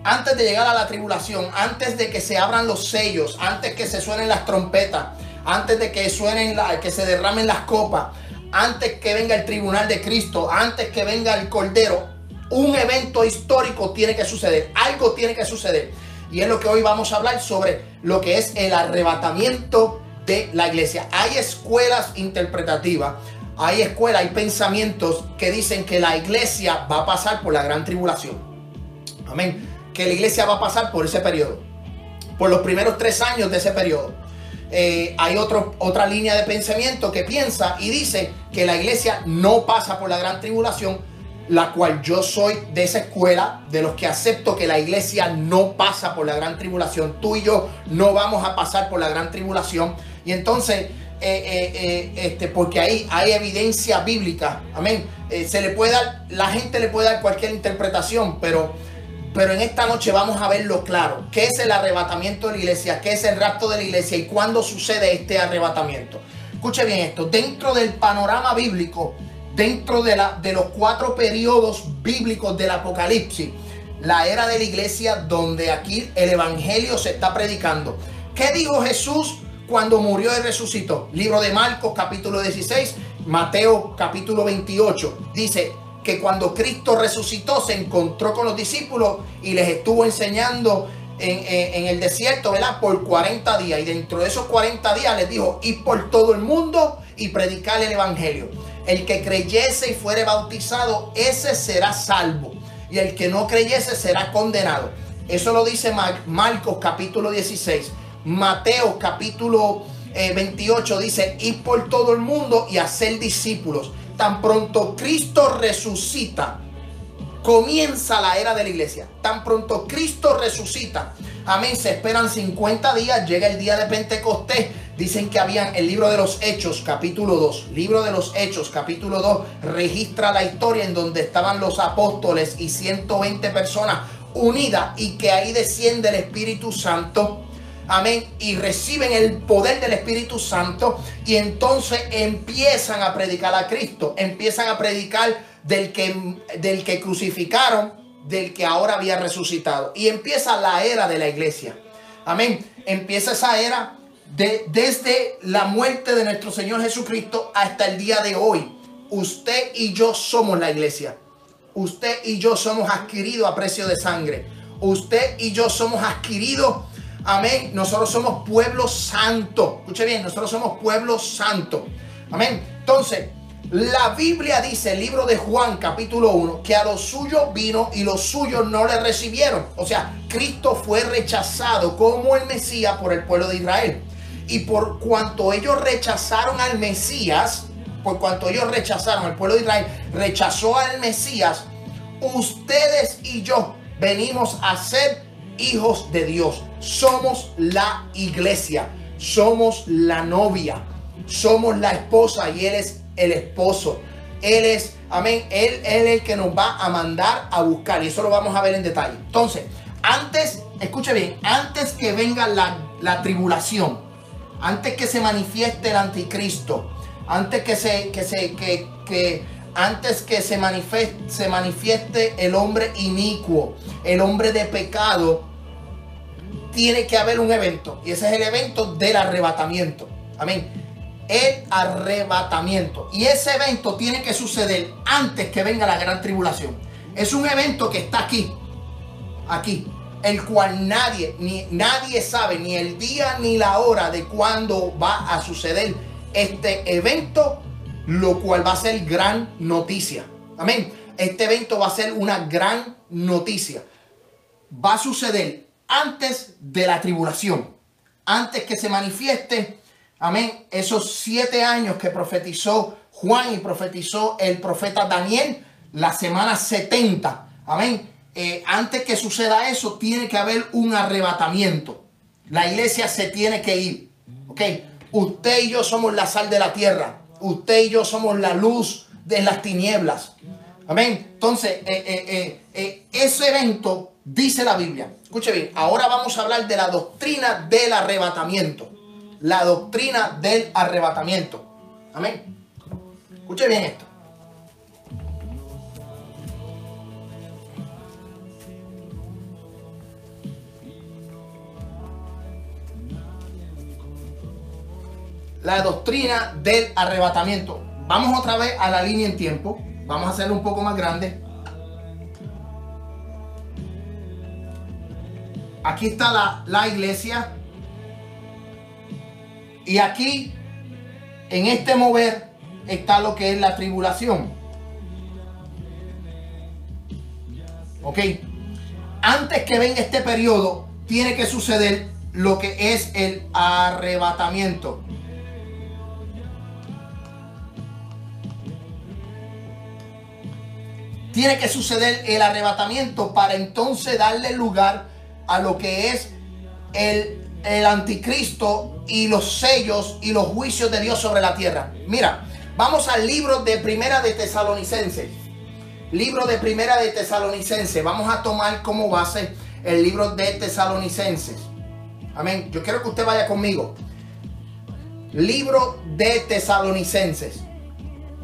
antes de llegar a la tribulación, antes de que se abran los sellos, antes que se suenen las trompetas, antes de que suenen, que se derramen las copas, antes que venga el tribunal de Cristo, antes que venga el Cordero, un evento histórico tiene que suceder, algo tiene que suceder. Y es lo que hoy vamos a hablar sobre lo que es el arrebatamiento de la iglesia. Hay escuelas interpretativas, hay escuelas, hay pensamientos que dicen que la iglesia va a pasar por la gran tribulación. Amén. Que la iglesia va a pasar por ese periodo. Por los primeros tres años de ese periodo. Eh, hay otra línea de pensamiento que piensa y dice que la iglesia no pasa por la gran tribulación, la cual yo soy de esa escuela, de los que acepto que la iglesia no pasa por la gran tribulación. Tú y yo no vamos a pasar por la gran tribulación. Y entonces este, porque ahí hay evidencia bíblica, amén. se le puede dar, la gente le puede dar cualquier interpretación, pero, pero en esta noche vamos a verlo claro. ¿Qué es el arrebatamiento de la iglesia? ¿Qué es el rapto de la iglesia? ¿Y cuándo sucede este arrebatamiento? Escuche bien esto, dentro del panorama bíblico, dentro de, la, de los cuatro periodos bíblicos del Apocalipsis, la era de la iglesia donde aquí el Evangelio se está predicando. ¿Qué dijo Jesús cuando murió y resucitó? Libro de Marcos capítulo 16, Mateo capítulo 28. Dice que cuando Cristo resucitó se encontró con los discípulos y les estuvo enseñando en, el desierto, ¿verdad? Por 40 días. Y dentro de esos 40 días les dijo, ir por todo el mundo y predicar el Evangelio. El que creyese y fuere bautizado, ese será salvo y el que no creyese será condenado. Eso lo dice Marcos capítulo 16. Mateo capítulo 28 eh, dice, ir por todo el mundo y hacer discípulos. Tan pronto Cristo resucita, comienza la era de la iglesia. Tan pronto Cristo resucita. Amén. Se esperan 50 días. Llega el día de Pentecostés. Dicen que habían el libro de los Hechos, capítulo 2. Libro de los Hechos, capítulo 2, registra la historia en donde estaban los apóstoles y 120 personas unidas y que ahí desciende el Espíritu Santo. Amén. Y reciben el poder del Espíritu Santo y entonces empiezan a predicar a Cristo. Empiezan a predicar del que, del que crucificaron, del que ahora había resucitado. Y empieza la era de la iglesia. Amén. Empieza esa era desde la muerte de nuestro Señor Jesucristo hasta el día de hoy, usted y yo somos la iglesia. Usted y yo somos adquiridos a precio de sangre. Usted y yo somos adquiridos. Amén. Nosotros somos pueblo santo. Escuche bien, nosotros somos pueblo santo. Amén. Entonces, la Biblia dice, el libro de Juan capítulo 1, que a los suyos vino y los suyos no le recibieron. O sea, Cristo fue rechazado como el Mesías por el pueblo de Israel. Y por cuanto ellos rechazaron al Mesías, por cuanto ellos rechazaron, el pueblo de Israel rechazó al Mesías, ustedes y yo venimos a ser hijos de Dios. Somos la iglesia, somos la novia, somos la esposa y Él es el esposo. Él es, amén, Él, es el que nos va a mandar a buscar y eso lo vamos a ver en detalle. Entonces, antes, escuche bien, antes que venga la, la tribulación, antes que se manifieste el anticristo, antes que se, que se, que, que antes que se manifieste, el hombre inicuo, el hombre de pecado, tiene que haber un evento. Y ese es el evento del arrebatamiento. Amén. El arrebatamiento. Y ese evento tiene que suceder antes que venga la gran tribulación. Es un evento que está aquí. Aquí el cual nadie, ni nadie sabe ni el día ni la hora de cuándo va a suceder este evento, lo cual va a ser gran noticia. Amén. Este evento va a ser una gran noticia. Va a suceder antes de la tribulación, antes que se manifieste, amén, esos siete años que profetizó Juan y profetizó el profeta Daniel, la semana 70, amén eh, antes que suceda eso, tiene que haber un arrebatamiento. La iglesia se tiene que ir. ¿Ok? Usted y yo somos la sal de la tierra. Usted y yo somos la luz de las tinieblas. Amén. Entonces, eh, eh, ese evento dice la Biblia. Escuche bien, ahora vamos a hablar de la doctrina del arrebatamiento. La doctrina del arrebatamiento. Amén. Escuche bien esto. La doctrina del arrebatamiento. Vamos otra vez a la línea en tiempo. Vamos a hacerlo un poco más grande. Aquí está la, la iglesia. Y aquí, en este mover, está lo que es la tribulación. Ok. Antes que venga este periodo, tiene que suceder lo que es el arrebatamiento. Tiene que suceder el arrebatamiento para entonces darle lugar a lo que es el el anticristo y los sellos y los juicios de Dios sobre la tierra. Mira, vamos al libro de Primera de Tesalonicenses. Libro de Primera de Tesalonicenses. Vamos a tomar como base el libro de Tesalonicenses. Amén. Yo quiero que usted vaya conmigo. Libro de Tesalonicenses.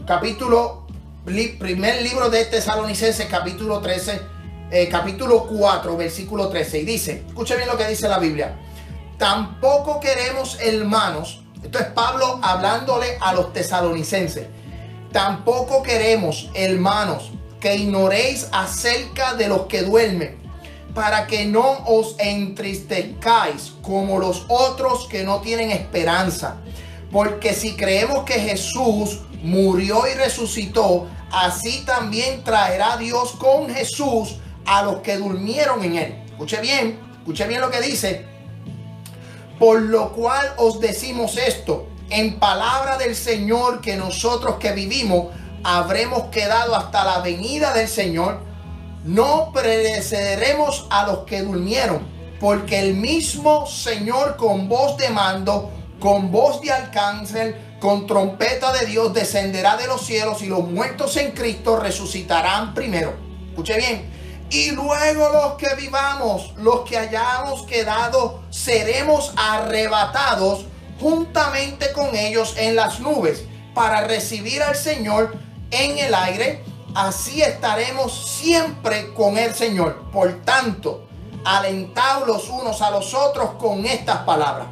Capítulo, primer libro de Tesalonicenses, capítulo 13, eh, capítulo 4, versículo 13. Y dice, escuche bien lo que dice la Biblia. Tampoco queremos, hermanos, esto es Pablo hablándole a los tesalonicenses. Tampoco queremos, hermanos, que ignoréis acerca de los que duermen, para que no os entristezcáis como los otros que no tienen esperanza. Porque si creemos que Jesús murió y resucitó, así también traerá Dios con Jesús a los que durmieron en él. Escuche bien, escuche bien lo que dice. Por lo cual os decimos esto, en palabra del Señor, que nosotros que vivimos habremos quedado hasta la venida del Señor, no precederemos a los que durmieron, porque el mismo Señor con voz de mando, con voz de alcance, con trompeta de Dios descenderá de los cielos y los muertos en Cristo resucitarán primero. Escuche bien, y luego los que vivamos, los que hayamos quedado, seremos arrebatados juntamente con ellos en las nubes para recibir al Señor en el aire. Así estaremos siempre con el Señor. Por tanto, alentados los unos a los otros con estas palabras.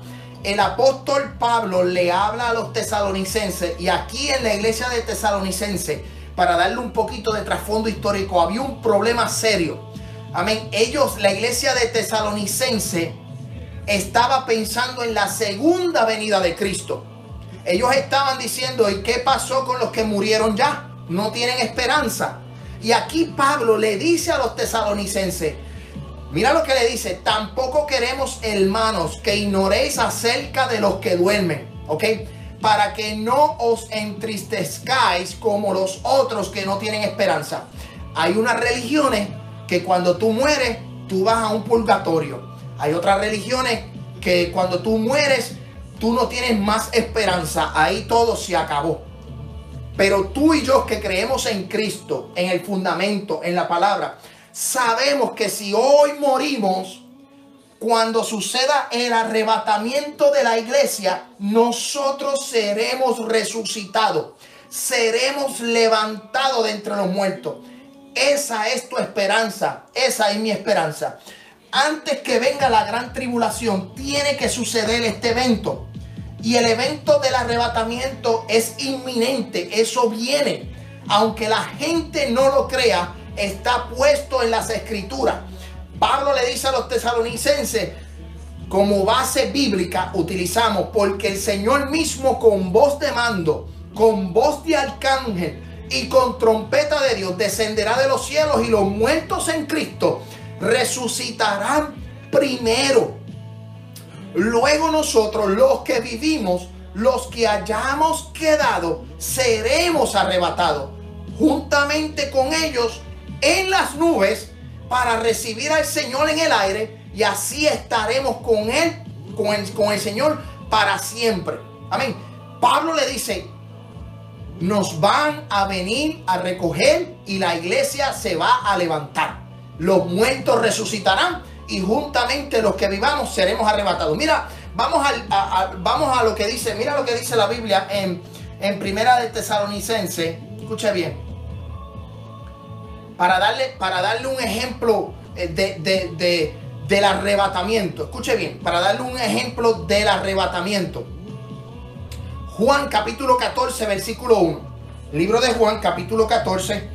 El apóstol Pablo le habla a los tesalonicenses y aquí en la iglesia de tesalonicenses para darle un poquito de trasfondo histórico, había un problema serio. Amén. Ellos, la iglesia de Tesalonicense, estaba pensando en la segunda venida de Cristo. Ellos estaban diciendo, ¿y qué pasó con los que murieron ya? No tienen esperanza. Y aquí Pablo le dice a los tesalonicenses, mira lo que le dice, tampoco queremos hermanos que ignoréis acerca de los que duermen, ¿ok? para que no os entristezcáis como los otros que no tienen esperanza. Hay unas religiones que cuando tú mueres, tú vas a un purgatorio. Hay otras religiones que cuando tú mueres, tú no tienes más esperanza. Ahí todo se acabó. Pero tú y yo que creemos en Cristo, en el fundamento, en la palabra, sabemos que si hoy morimos, cuando suceda el arrebatamiento de la iglesia, nosotros seremos resucitados, seremos levantados de entre los muertos. Esa es tu esperanza, esa es mi esperanza. Antes que venga la gran tribulación, tiene que suceder este evento. Y el evento del arrebatamiento es inminente, eso viene. Aunque la gente no lo crea, está puesto en las escrituras. Pablo le dice a los tesalonicenses, como base bíblica utilizamos, porque el Señor mismo con voz de mando, con voz de arcángel y con trompeta de Dios descenderá de los cielos y los muertos en Cristo resucitarán primero. Luego nosotros los que vivimos, los que hayamos quedado, seremos arrebatados juntamente con ellos en las nubes para recibir al Señor en el aire y así estaremos con Él, con el, Señor para siempre. Amén. Pablo le dice, nos van a venir a recoger y la iglesia se va a levantar. Los muertos resucitarán y juntamente los que vivamos seremos arrebatados. Mira, vamos a, vamos a lo que dice, mira lo que dice la Biblia en, en Primera de Tesalonicense. Escucha bien para darle, para darle un ejemplo eh, de, del arrebatamiento. Escuche bien, para darle un ejemplo del arrebatamiento. Juan capítulo 14, versículo 1. Libro de Juan capítulo 14.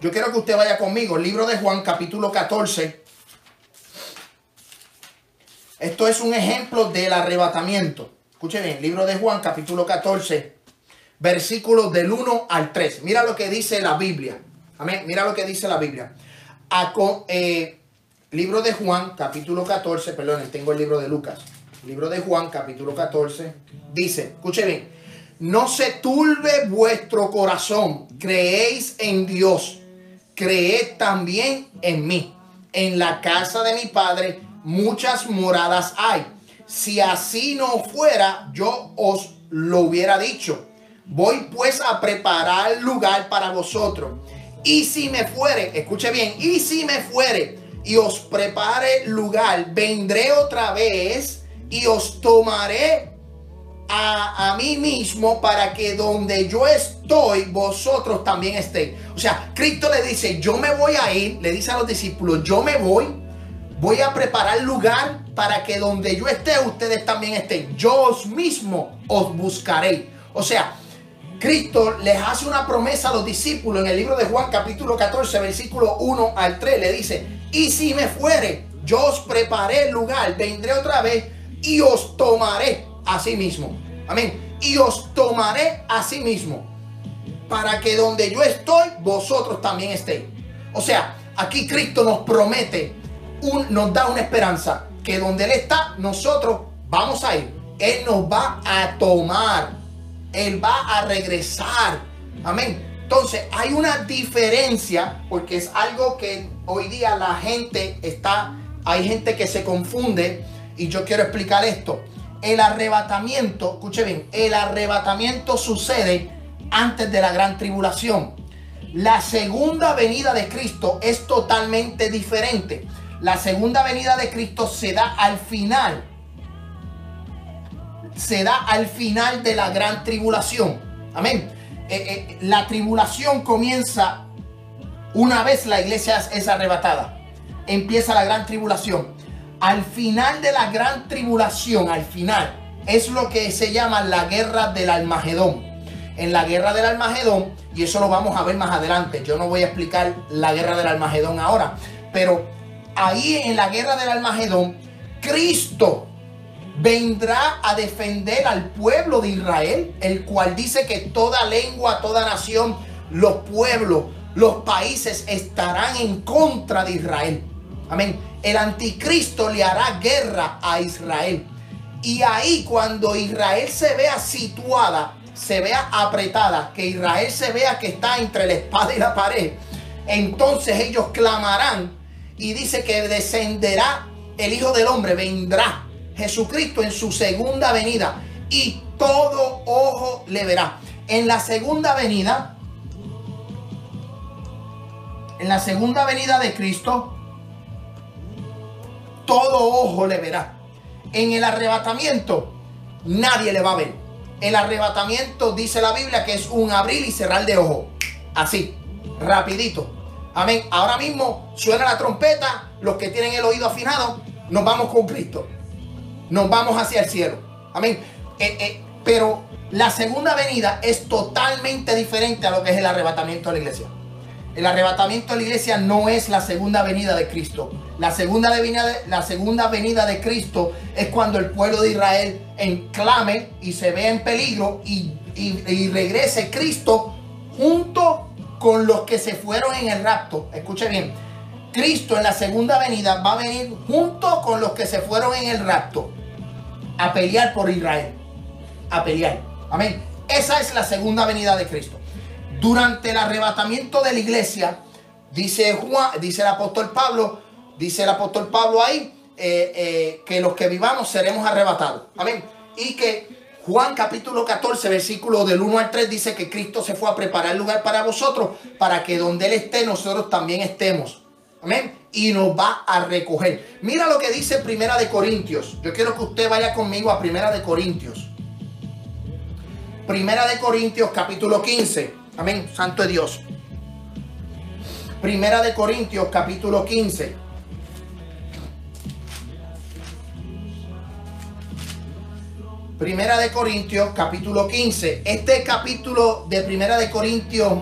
Yo quiero que usted vaya conmigo. Libro de Juan capítulo 14. Esto es un ejemplo del arrebatamiento. Escuche bien, libro de Juan capítulo 14 versículos del 1 al 3. Mira lo que dice la Biblia. Amén. Mira lo que dice la Biblia. Eh, libro de Juan, capítulo 14, perdón, tengo el libro de Lucas. Libro de Juan, capítulo 14, dice, escuche bien, no se turbe vuestro corazón, creéis en Dios, creed también en mí. En la casa de mi padre muchas moradas hay. Si así no fuera, yo os lo hubiera dicho. Voy pues a preparar lugar para vosotros. Y si me fuere, escuche bien, y si me fuere y os prepare lugar, vendré otra vez y os tomaré a, mí mismo para que donde yo estoy, vosotros también estéis. O sea, Cristo le dice, yo me voy a ir, le dice a los discípulos, yo me voy, voy a preparar lugar para que donde yo esté, ustedes también estén. Yo os mismo os buscaré. O sea, Cristo les hace una promesa a los discípulos en el libro de Juan capítulo 14, versículo 1 al 3. Le dice, y si me fuere, yo os preparé el lugar, vendré otra vez y os tomaré a sí mismo. Amén. Y os tomaré a sí mismo. Para que donde yo estoy, vosotros también estéis. O sea, aquí Cristo nos promete, un, nos da una esperanza. Que donde Él está, nosotros vamos a ir. Él nos va a tomar. Él va a regresar. Amén. Entonces hay una diferencia porque es algo que hoy día la gente está, hay gente que se confunde y yo quiero explicar esto. El arrebatamiento, escuche bien, el arrebatamiento sucede antes de la gran tribulación. La segunda venida de Cristo es totalmente diferente. La segunda venida de Cristo se da al final se da al final de la gran tribulación. Amén. Eh, eh, la tribulación comienza una vez la iglesia es arrebatada. Empieza la gran tribulación. Al final de la gran tribulación, al final, es lo que se llama la guerra del Almagedón. En la guerra del Almagedón, y eso lo vamos a ver más adelante, yo no voy a explicar la guerra del Almagedón ahora, pero ahí en la guerra del Almagedón, Cristo vendrá a defender al pueblo de Israel, el cual dice que toda lengua, toda nación, los pueblos, los países estarán en contra de Israel. Amén. El anticristo le hará guerra a Israel. Y ahí cuando Israel se vea situada, se vea apretada, que Israel se vea que está entre la espada y la pared, entonces ellos clamarán y dice que descenderá el Hijo del Hombre, vendrá Jesucristo en su segunda venida y todo ojo le verá. En la segunda venida, en la segunda venida de Cristo, todo ojo le verá. En el arrebatamiento, nadie le va a ver. El arrebatamiento, dice la Biblia, que es un abrir y cerrar de ojo. Así, rapidito. Amén. Ahora mismo suena la trompeta. Los que tienen el oído afinado, nos vamos con Cristo nos vamos hacia el cielo. Amén. Eh, eh, pero la segunda venida es totalmente diferente a lo que es el arrebatamiento de la iglesia. El arrebatamiento de la iglesia no es la segunda venida de Cristo. La segunda, venida de, la segunda venida de Cristo es cuando el pueblo de Israel enclame y se ve en peligro y, y regrese Cristo junto con los que se fueron en el rapto. Escuche bien. Cristo en la segunda venida va a venir junto con los que se fueron en el rapto a pelear por Israel. A pelear. Amén. Esa es la segunda venida de Cristo. Durante el arrebatamiento de la iglesia, dice Juan, dice el apóstol Pablo, dice el apóstol Pablo ahí, eh, eh, que los que vivamos seremos arrebatados. Amén. Y que Juan capítulo 14, versículo del 1 al 3 dice que Cristo se fue a preparar lugar para vosotros, para que donde Él esté, nosotros también estemos. Amén y nos va a recoger. Mira lo que dice Primera de Corintios. Yo quiero que usted vaya conmigo a Primera de Corintios. Primera de Corintios capítulo 15. Amén, santo de Dios. Primera de Corintios capítulo 15. Primera de Corintios capítulo 15. Este capítulo de Primera de Corintios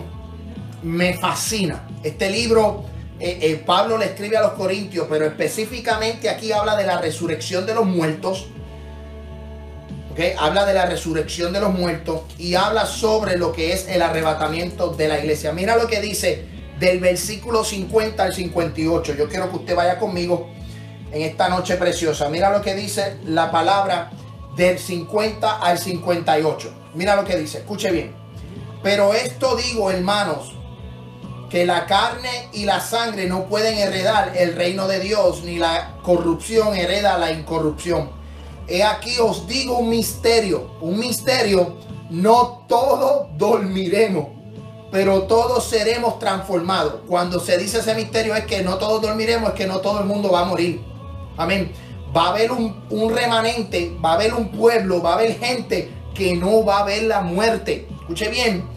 me fascina. Este libro eh, eh, Pablo le escribe a los Corintios, pero específicamente aquí habla de la resurrección de los muertos. Okay, habla de la resurrección de los muertos y habla sobre lo que es el arrebatamiento de la iglesia. Mira lo que dice del versículo 50 al 58. Yo quiero que usted vaya conmigo en esta noche preciosa. Mira lo que dice la palabra del 50 al 58. Mira lo que dice, escuche bien. Pero esto digo, hermanos, que la carne y la sangre no pueden heredar el reino de Dios, ni la corrupción hereda la incorrupción. He aquí os digo un misterio, un misterio, no todos dormiremos, pero todos seremos transformados. Cuando se dice ese misterio es que no todos dormiremos, es que no todo el mundo va a morir. Amén. Va a haber un, un remanente, va a haber un pueblo, va a haber gente que no va a ver la muerte. Escuche bien,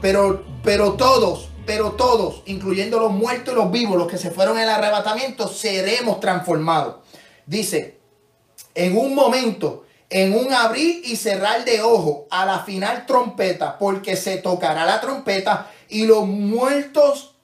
pero, pero todos, pero todos, incluyendo los muertos y los vivos, los que se fueron en el arrebatamiento, seremos transformados. Dice, en un momento, en un abrir y cerrar de ojo, a la final trompeta, porque se tocará la trompeta y los muertos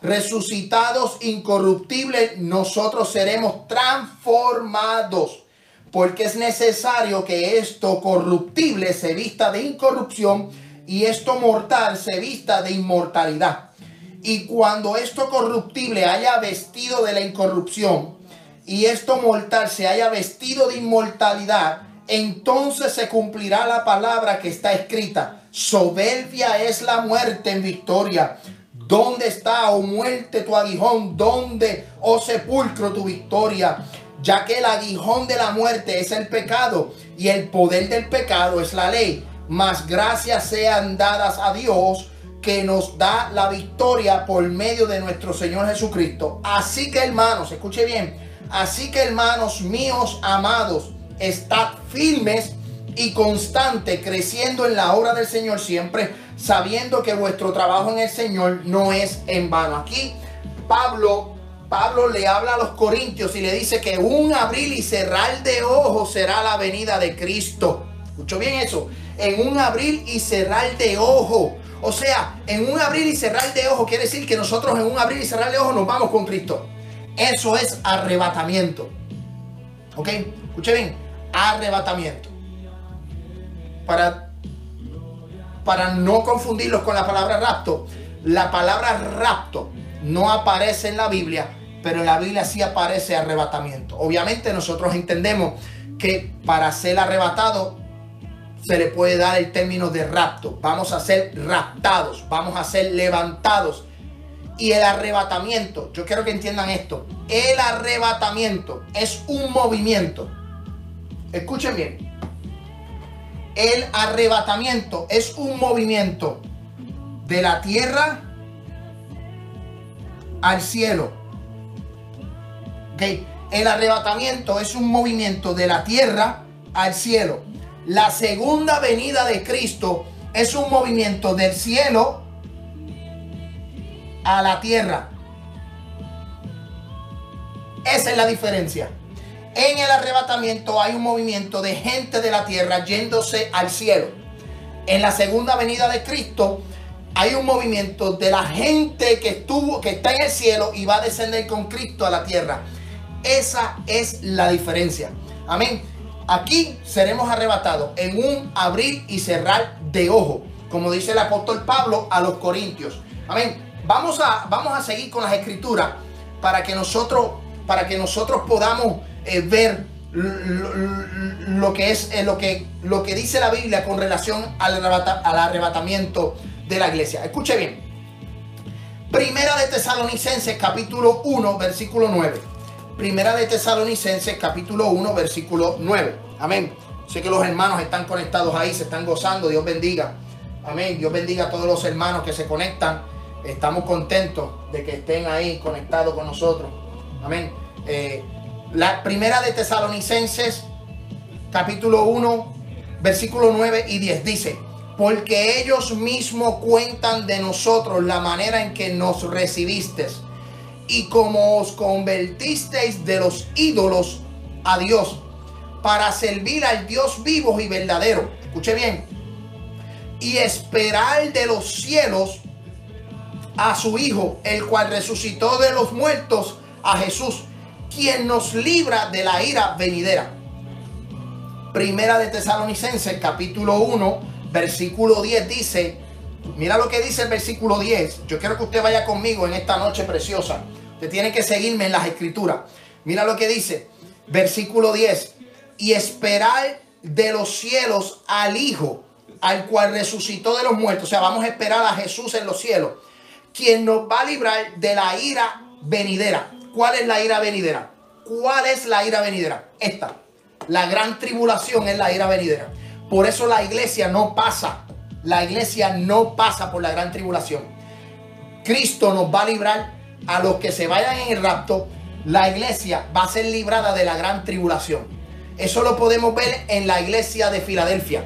resucitados incorruptibles, nosotros seremos transformados. Porque es necesario que esto corruptible se vista de incorrupción y esto mortal se vista de inmortalidad. Y cuando esto corruptible haya vestido de la incorrupción y esto mortal se haya vestido de inmortalidad, entonces se cumplirá la palabra que está escrita. Soberbia es la muerte en victoria. ¿Dónde está, oh muerte, tu aguijón? ¿Dónde, oh sepulcro, tu victoria? Ya que el aguijón de la muerte es el pecado y el poder del pecado es la ley. Mas gracias sean dadas a Dios que nos da la victoria por medio de nuestro Señor Jesucristo. Así que hermanos, escuche bien, así que hermanos míos amados, estad firmes y constante creciendo en la obra del Señor siempre, sabiendo que vuestro trabajo en el Señor no es en vano. Aquí Pablo Pablo le habla a los corintios y le dice que un abrir y cerrar de ojos será la venida de Cristo. ¿Escuchó bien eso? En un abrir y cerrar de ojo. O sea, en un abrir y cerrar de ojo quiere decir que nosotros en un abrir y cerrar de ojo nos vamos con Cristo. Eso es arrebatamiento. ¿Ok? Escuche bien. Arrebatamiento. Para, para no confundirlos con la palabra rapto. La palabra rapto no aparece en la Biblia, pero en la Biblia sí aparece arrebatamiento. Obviamente nosotros entendemos que para ser arrebatado se le puede dar el término de rapto. Vamos a ser raptados, vamos a ser levantados. Y el arrebatamiento, yo quiero que entiendan esto, el arrebatamiento es un movimiento. Escuchen bien. El arrebatamiento es un movimiento de la tierra al cielo. Okay. El arrebatamiento es un movimiento de la tierra al cielo. La segunda venida de Cristo es un movimiento del cielo a la tierra. Esa es la diferencia. En el arrebatamiento hay un movimiento de gente de la tierra yéndose al cielo. En la segunda venida de Cristo hay un movimiento de la gente que estuvo, que está en el cielo y va a descender con Cristo a la tierra. Esa es la diferencia. Amén. Aquí seremos arrebatados en un abrir y cerrar de ojo, como dice el apóstol Pablo a los Corintios. Amén. Vamos a, vamos a seguir con las escrituras para que nosotros, para que nosotros podamos eh, ver lo, que es eh, lo, que, lo que dice la Biblia con relación al, al arrebatamiento de la iglesia. Escuche bien. Primera de Tesalonicenses capítulo 1 versículo 9. Primera de Tesalonicenses capítulo 1 versículo 9. Amén. Sé que los hermanos están conectados ahí, se están gozando. Dios bendiga. Amén. Dios bendiga a todos los hermanos que se conectan. Estamos contentos de que estén ahí conectados con nosotros. Amén. Eh, la primera de Tesalonicenses capítulo 1 versículo 9 y 10 dice, porque ellos mismos cuentan de nosotros la manera en que nos recibiste y como os convertisteis de los ídolos a Dios para servir al Dios vivo y verdadero. Escuche bien. Y esperar de los cielos a su Hijo, el cual resucitó de los muertos, a Jesús, quien nos libra de la ira venidera. Primera de Tesalonicenses, capítulo 1, versículo 10 dice, mira lo que dice el versículo 10. Yo quiero que usted vaya conmigo en esta noche preciosa. Usted tiene que seguirme en las escrituras. Mira lo que dice, versículo 10. Y esperar de los cielos al Hijo, al cual resucitó de los muertos. O sea, vamos a esperar a Jesús en los cielos, quien nos va a librar de la ira venidera. ¿Cuál es la ira venidera? ¿Cuál es la ira venidera? Esta. La gran tribulación es la ira venidera. Por eso la iglesia no pasa. La iglesia no pasa por la gran tribulación. Cristo nos va a librar a los que se vayan en el rapto. La iglesia va a ser librada de la gran tribulación. Eso lo podemos ver en la iglesia de Filadelfia.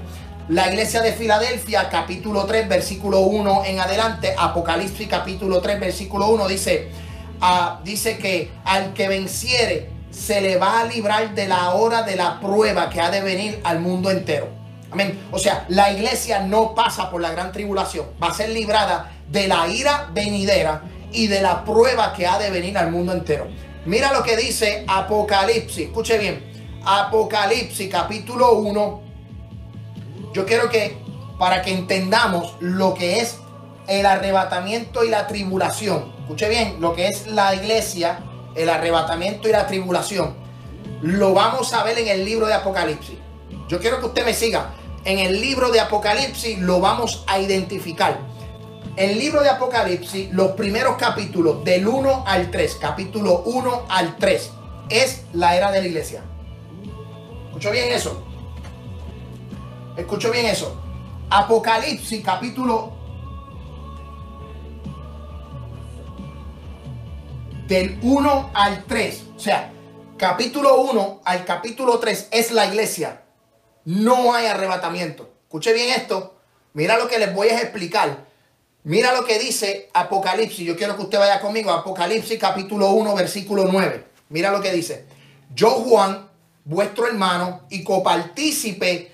La iglesia de Filadelfia, capítulo 3, versículo 1 en adelante, Apocalipsis capítulo 3, versículo 1 dice, ah, dice que al que venciere se le va a librar de la hora de la prueba que ha de venir al mundo entero. O sea, la iglesia no pasa por la gran tribulación, va a ser librada de la ira venidera y de la prueba que ha de venir al mundo entero. Mira lo que dice Apocalipsis, escuche bien, Apocalipsis capítulo 1 yo quiero que, para que entendamos lo que es el arrebatamiento y la tribulación, escuche bien, lo que es la iglesia, el arrebatamiento y la tribulación, lo vamos a ver en el libro de Apocalipsis. Yo quiero que usted me siga. En el libro de Apocalipsis lo vamos a identificar. El libro de Apocalipsis, los primeros capítulos del 1 al 3, capítulo 1 al 3, es la era de la iglesia. ¿Escuchó bien eso? Escucho bien eso. Apocalipsis capítulo del 1 al 3. O sea, capítulo 1 al capítulo 3 es la iglesia. No hay arrebatamiento. Escuche bien esto. Mira lo que les voy a explicar. Mira lo que dice Apocalipsis. Yo quiero que usted vaya conmigo. Apocalipsis capítulo 1 versículo 9. Mira lo que dice. Yo Juan, vuestro hermano y copartícipe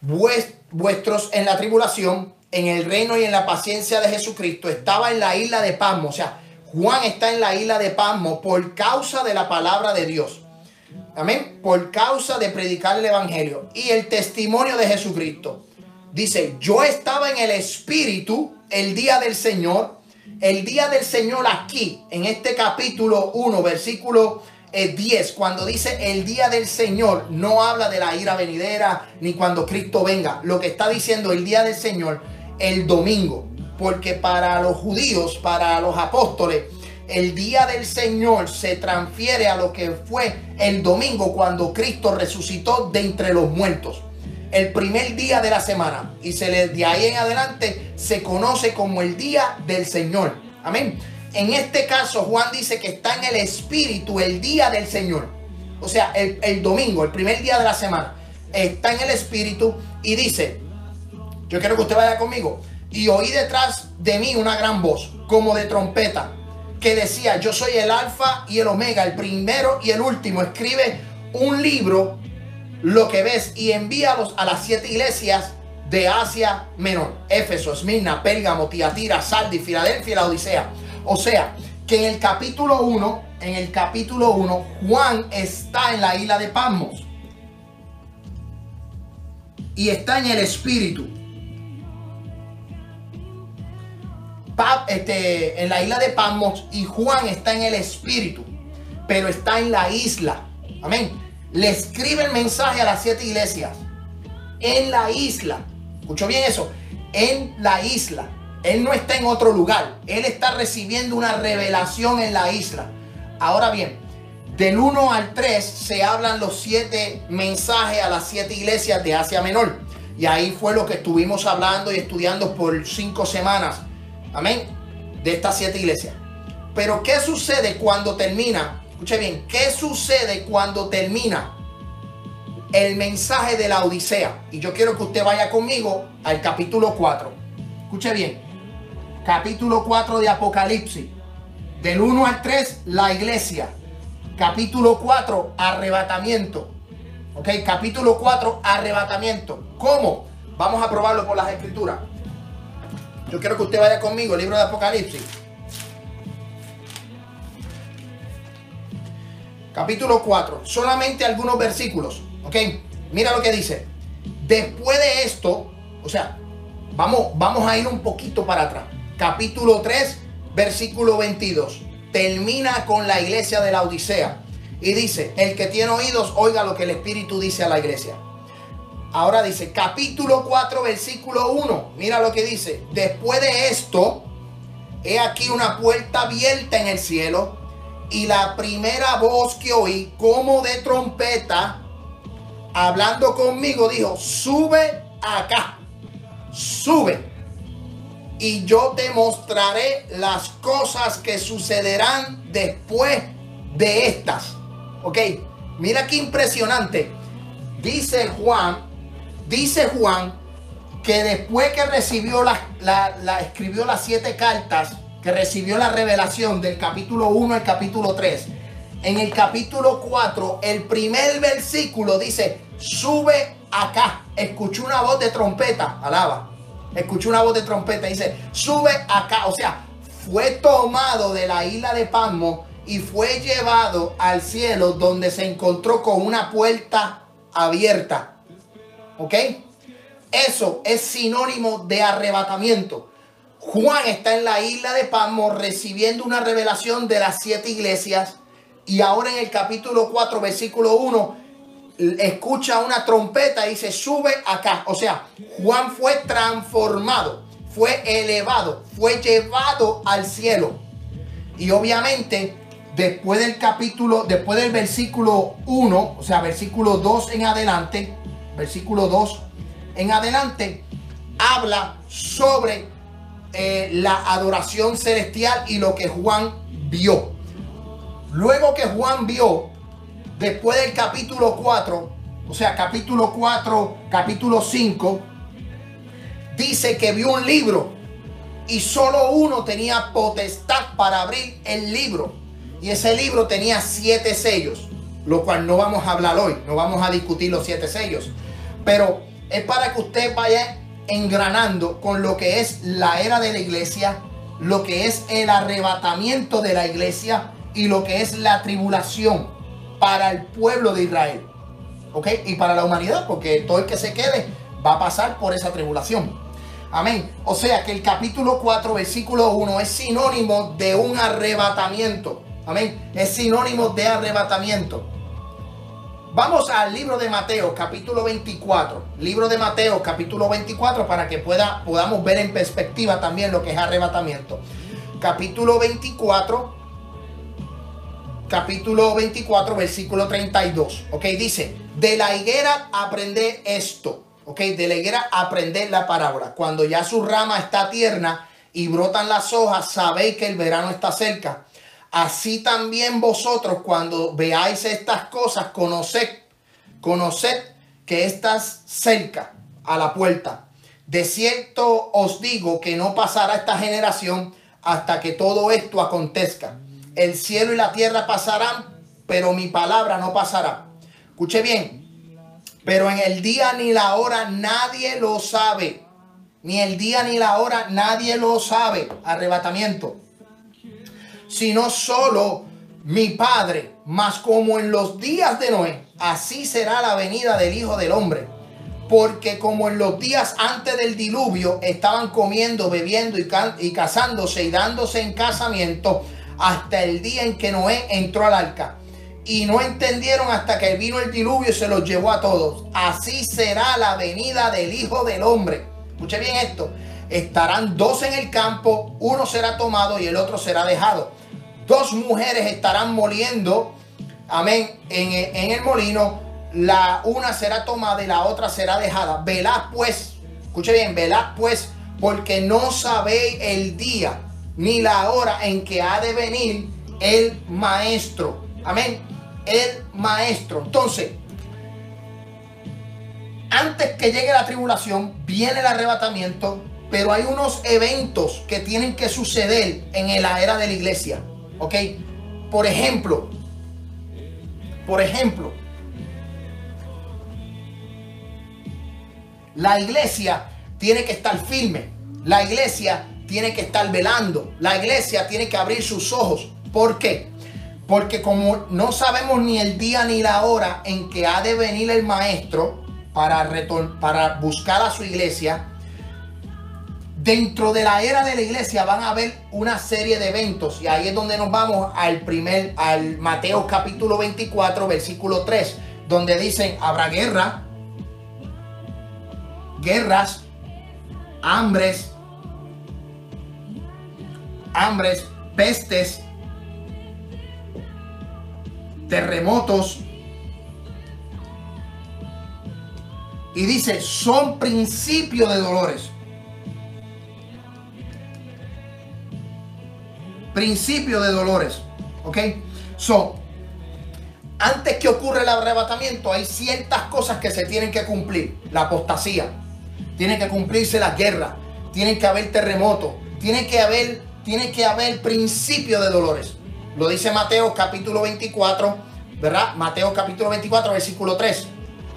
vuestros en la tribulación, en el reino y en la paciencia de Jesucristo, estaba en la isla de Pasmo. O sea, Juan está en la isla de Pasmo por causa de la palabra de Dios. Amén. Por causa de predicar el Evangelio y el testimonio de Jesucristo. Dice, yo estaba en el Espíritu el día del Señor. El día del Señor aquí, en este capítulo 1, versículo 10, cuando dice el día del Señor, no habla de la ira venidera ni cuando Cristo venga. Lo que está diciendo el día del Señor, el domingo. Porque para los judíos, para los apóstoles, el día del Señor se transfiere a lo que fue el domingo cuando Cristo resucitó de entre los muertos. El primer día de la semana. Y se le, de ahí en adelante se conoce como el día del Señor. Amén. En este caso, Juan dice que está en el Espíritu el día del Señor. O sea, el, domingo, el primer día de la semana. Está en el Espíritu y dice, yo quiero que usted vaya conmigo. Y oí detrás de mí una gran voz, como de trompeta, que decía, yo soy el alfa y el omega, el primero y el último. Escribe un libro, lo que ves, y envíalos a las siete iglesias de Asia Menor. Éfeso, Esmirna, Pérgamo, Tiatira, Saldi, Filadelfia y la Odisea. O sea, que en el capítulo 1, en el capítulo 1, Juan está en la isla de Pasmos. Y está en el espíritu. Este, en la isla de Pasmos y Juan está en el espíritu, pero está en la isla. Amén. Le escribe el mensaje a las siete iglesias. En la isla. ¿Escuchó bien eso? En la isla. Él no está en otro lugar. Él está recibiendo una revelación en la isla. Ahora bien, del 1 al 3 se hablan los siete mensajes a las siete iglesias de Asia Menor. Y ahí fue lo que estuvimos hablando y estudiando por cinco semanas. Amén. De estas siete iglesias. Pero ¿qué sucede cuando termina? Escuche bien, ¿qué sucede cuando termina el mensaje de la Odisea? Y yo quiero que usted vaya conmigo al capítulo 4. Escuche bien capítulo 4 de Apocalipsis. Del 1 al 3, la iglesia. Capítulo 4, arrebatamiento. Ok, capítulo 4, arrebatamiento. ¿Cómo? Vamos a probarlo por las escrituras. Yo quiero que usted vaya conmigo, el libro de Apocalipsis. Capítulo 4, solamente algunos versículos. Ok, mira lo que dice. Después de esto, o sea, vamos, vamos a ir un poquito para atrás capítulo 3, versículo 22. Termina con la iglesia de la Odisea. Y dice, el que tiene oídos, oiga lo que el Espíritu dice a la iglesia. Ahora dice, capítulo 4, versículo 1. Mira lo que dice. Después de esto, he aquí una puerta abierta en el cielo y la primera voz que oí como de trompeta hablando conmigo dijo, sube acá, sube y yo te mostraré las cosas que sucederán después de estas. Ok, mira qué impresionante. Dice Juan, dice Juan que después que recibió la, escribió las siete cartas, que recibió la revelación del capítulo 1 al capítulo 3, en el capítulo 4, el primer versículo dice, sube acá. Escuché una voz de trompeta, alaba. Escuché una voz de trompeta, dice, sube acá. O sea, fue tomado de la isla de Pasmo y fue llevado al cielo donde se encontró con una puerta abierta. ¿Ok? Eso es sinónimo de arrebatamiento. Juan está en la isla de Pasmo recibiendo una revelación de las siete iglesias y ahora en el capítulo 4, versículo 1, escucha una trompeta y se sube acá. O sea, Juan fue transformado, fue elevado, fue llevado al cielo. Y obviamente, después del capítulo, después del versículo 1, o sea, versículo 2 en adelante, versículo 2 en adelante, habla sobre eh, la adoración celestial y lo que Juan vio. Luego que Juan vio, después del capítulo 4, o sea, capítulo 4, capítulo 5, dice que vio un libro y solo uno tenía potestad para abrir el libro. Y ese libro tenía siete sellos, lo cual no vamos a hablar hoy, no vamos a discutir los siete sellos. Pero es para que usted vaya engranando con lo que es la era de la iglesia, lo que es el arrebatamiento de la iglesia y lo que es la tribulación para el pueblo de Israel. ¿Ok? Y para la humanidad, porque todo el que se quede va a pasar por esa tribulación. Amén. O sea que el capítulo 4, versículo 1 es sinónimo de un arrebatamiento. Amén. Es sinónimo de arrebatamiento. Vamos al libro de Mateo, capítulo 24. Libro de Mateo, capítulo 24, para que pueda, podamos ver en perspectiva también lo que es arrebatamiento. Capítulo 24, capítulo 24, versículo 32. Ok, dice, de la higuera aprende esto. Ok, de la higuera aprender la parábola. Cuando ya su rama está tierna y brotan las hojas, sabéis que el verano está cerca. Así también vosotros cuando veáis estas cosas, conoced, conoced que estás cerca a la puerta. De cierto os digo que no pasará esta generación hasta que todo esto acontezca el cielo y la tierra pasarán, pero mi palabra no pasará. Escuche bien. Pero en el día ni la hora nadie lo sabe. Ni el día ni la hora nadie lo sabe. Arrebatamiento. Sino solo mi Padre. Mas como en los días de Noé, así será la venida del Hijo del Hombre. Porque como en los días antes del diluvio estaban comiendo, bebiendo y, y casándose y dándose en casamiento, hasta el día en que Noé entró al arca. Y no entendieron hasta que vino el diluvio y se los llevó a todos. Así será la venida del Hijo del Hombre. Escuche bien esto. Estarán dos en el campo, uno será tomado y el otro será dejado. Dos mujeres estarán moliendo, amén, en, el molino. La una será tomada y la otra será dejada. Velad pues, escuche bien, velad pues, porque no sabéis el día ni la hora en que ha de venir el maestro. Amén. El maestro. Entonces, antes que llegue la tribulación, viene el arrebatamiento, pero hay unos eventos que tienen que suceder en la era de la iglesia. ¿Ok? Por ejemplo, por ejemplo, la iglesia tiene que estar firme. La iglesia tiene que estar velando. La iglesia tiene que abrir sus ojos. ¿Por qué? Porque como no sabemos ni el día ni la hora en que ha de venir el maestro para, para buscar a su iglesia, dentro de la era de la iglesia van a haber una serie de eventos. Y ahí es donde nos vamos al primer, al Mateo capítulo 24, versículo 3, donde dicen, habrá guerra, guerras, hambres, hambres, pestes, terremotos. Y dice, son principios de dolores. Principio de dolores. ¿Ok? Son. Antes que ocurra el arrebatamiento, hay ciertas cosas que se tienen que cumplir. La apostasía. Tiene que cumplirse la guerra. Tiene que haber terremotos. Tiene que haber, tiene que haber principio de dolores. Lo dice Mateo capítulo 24, ¿verdad? Mateo capítulo 24, versículo 3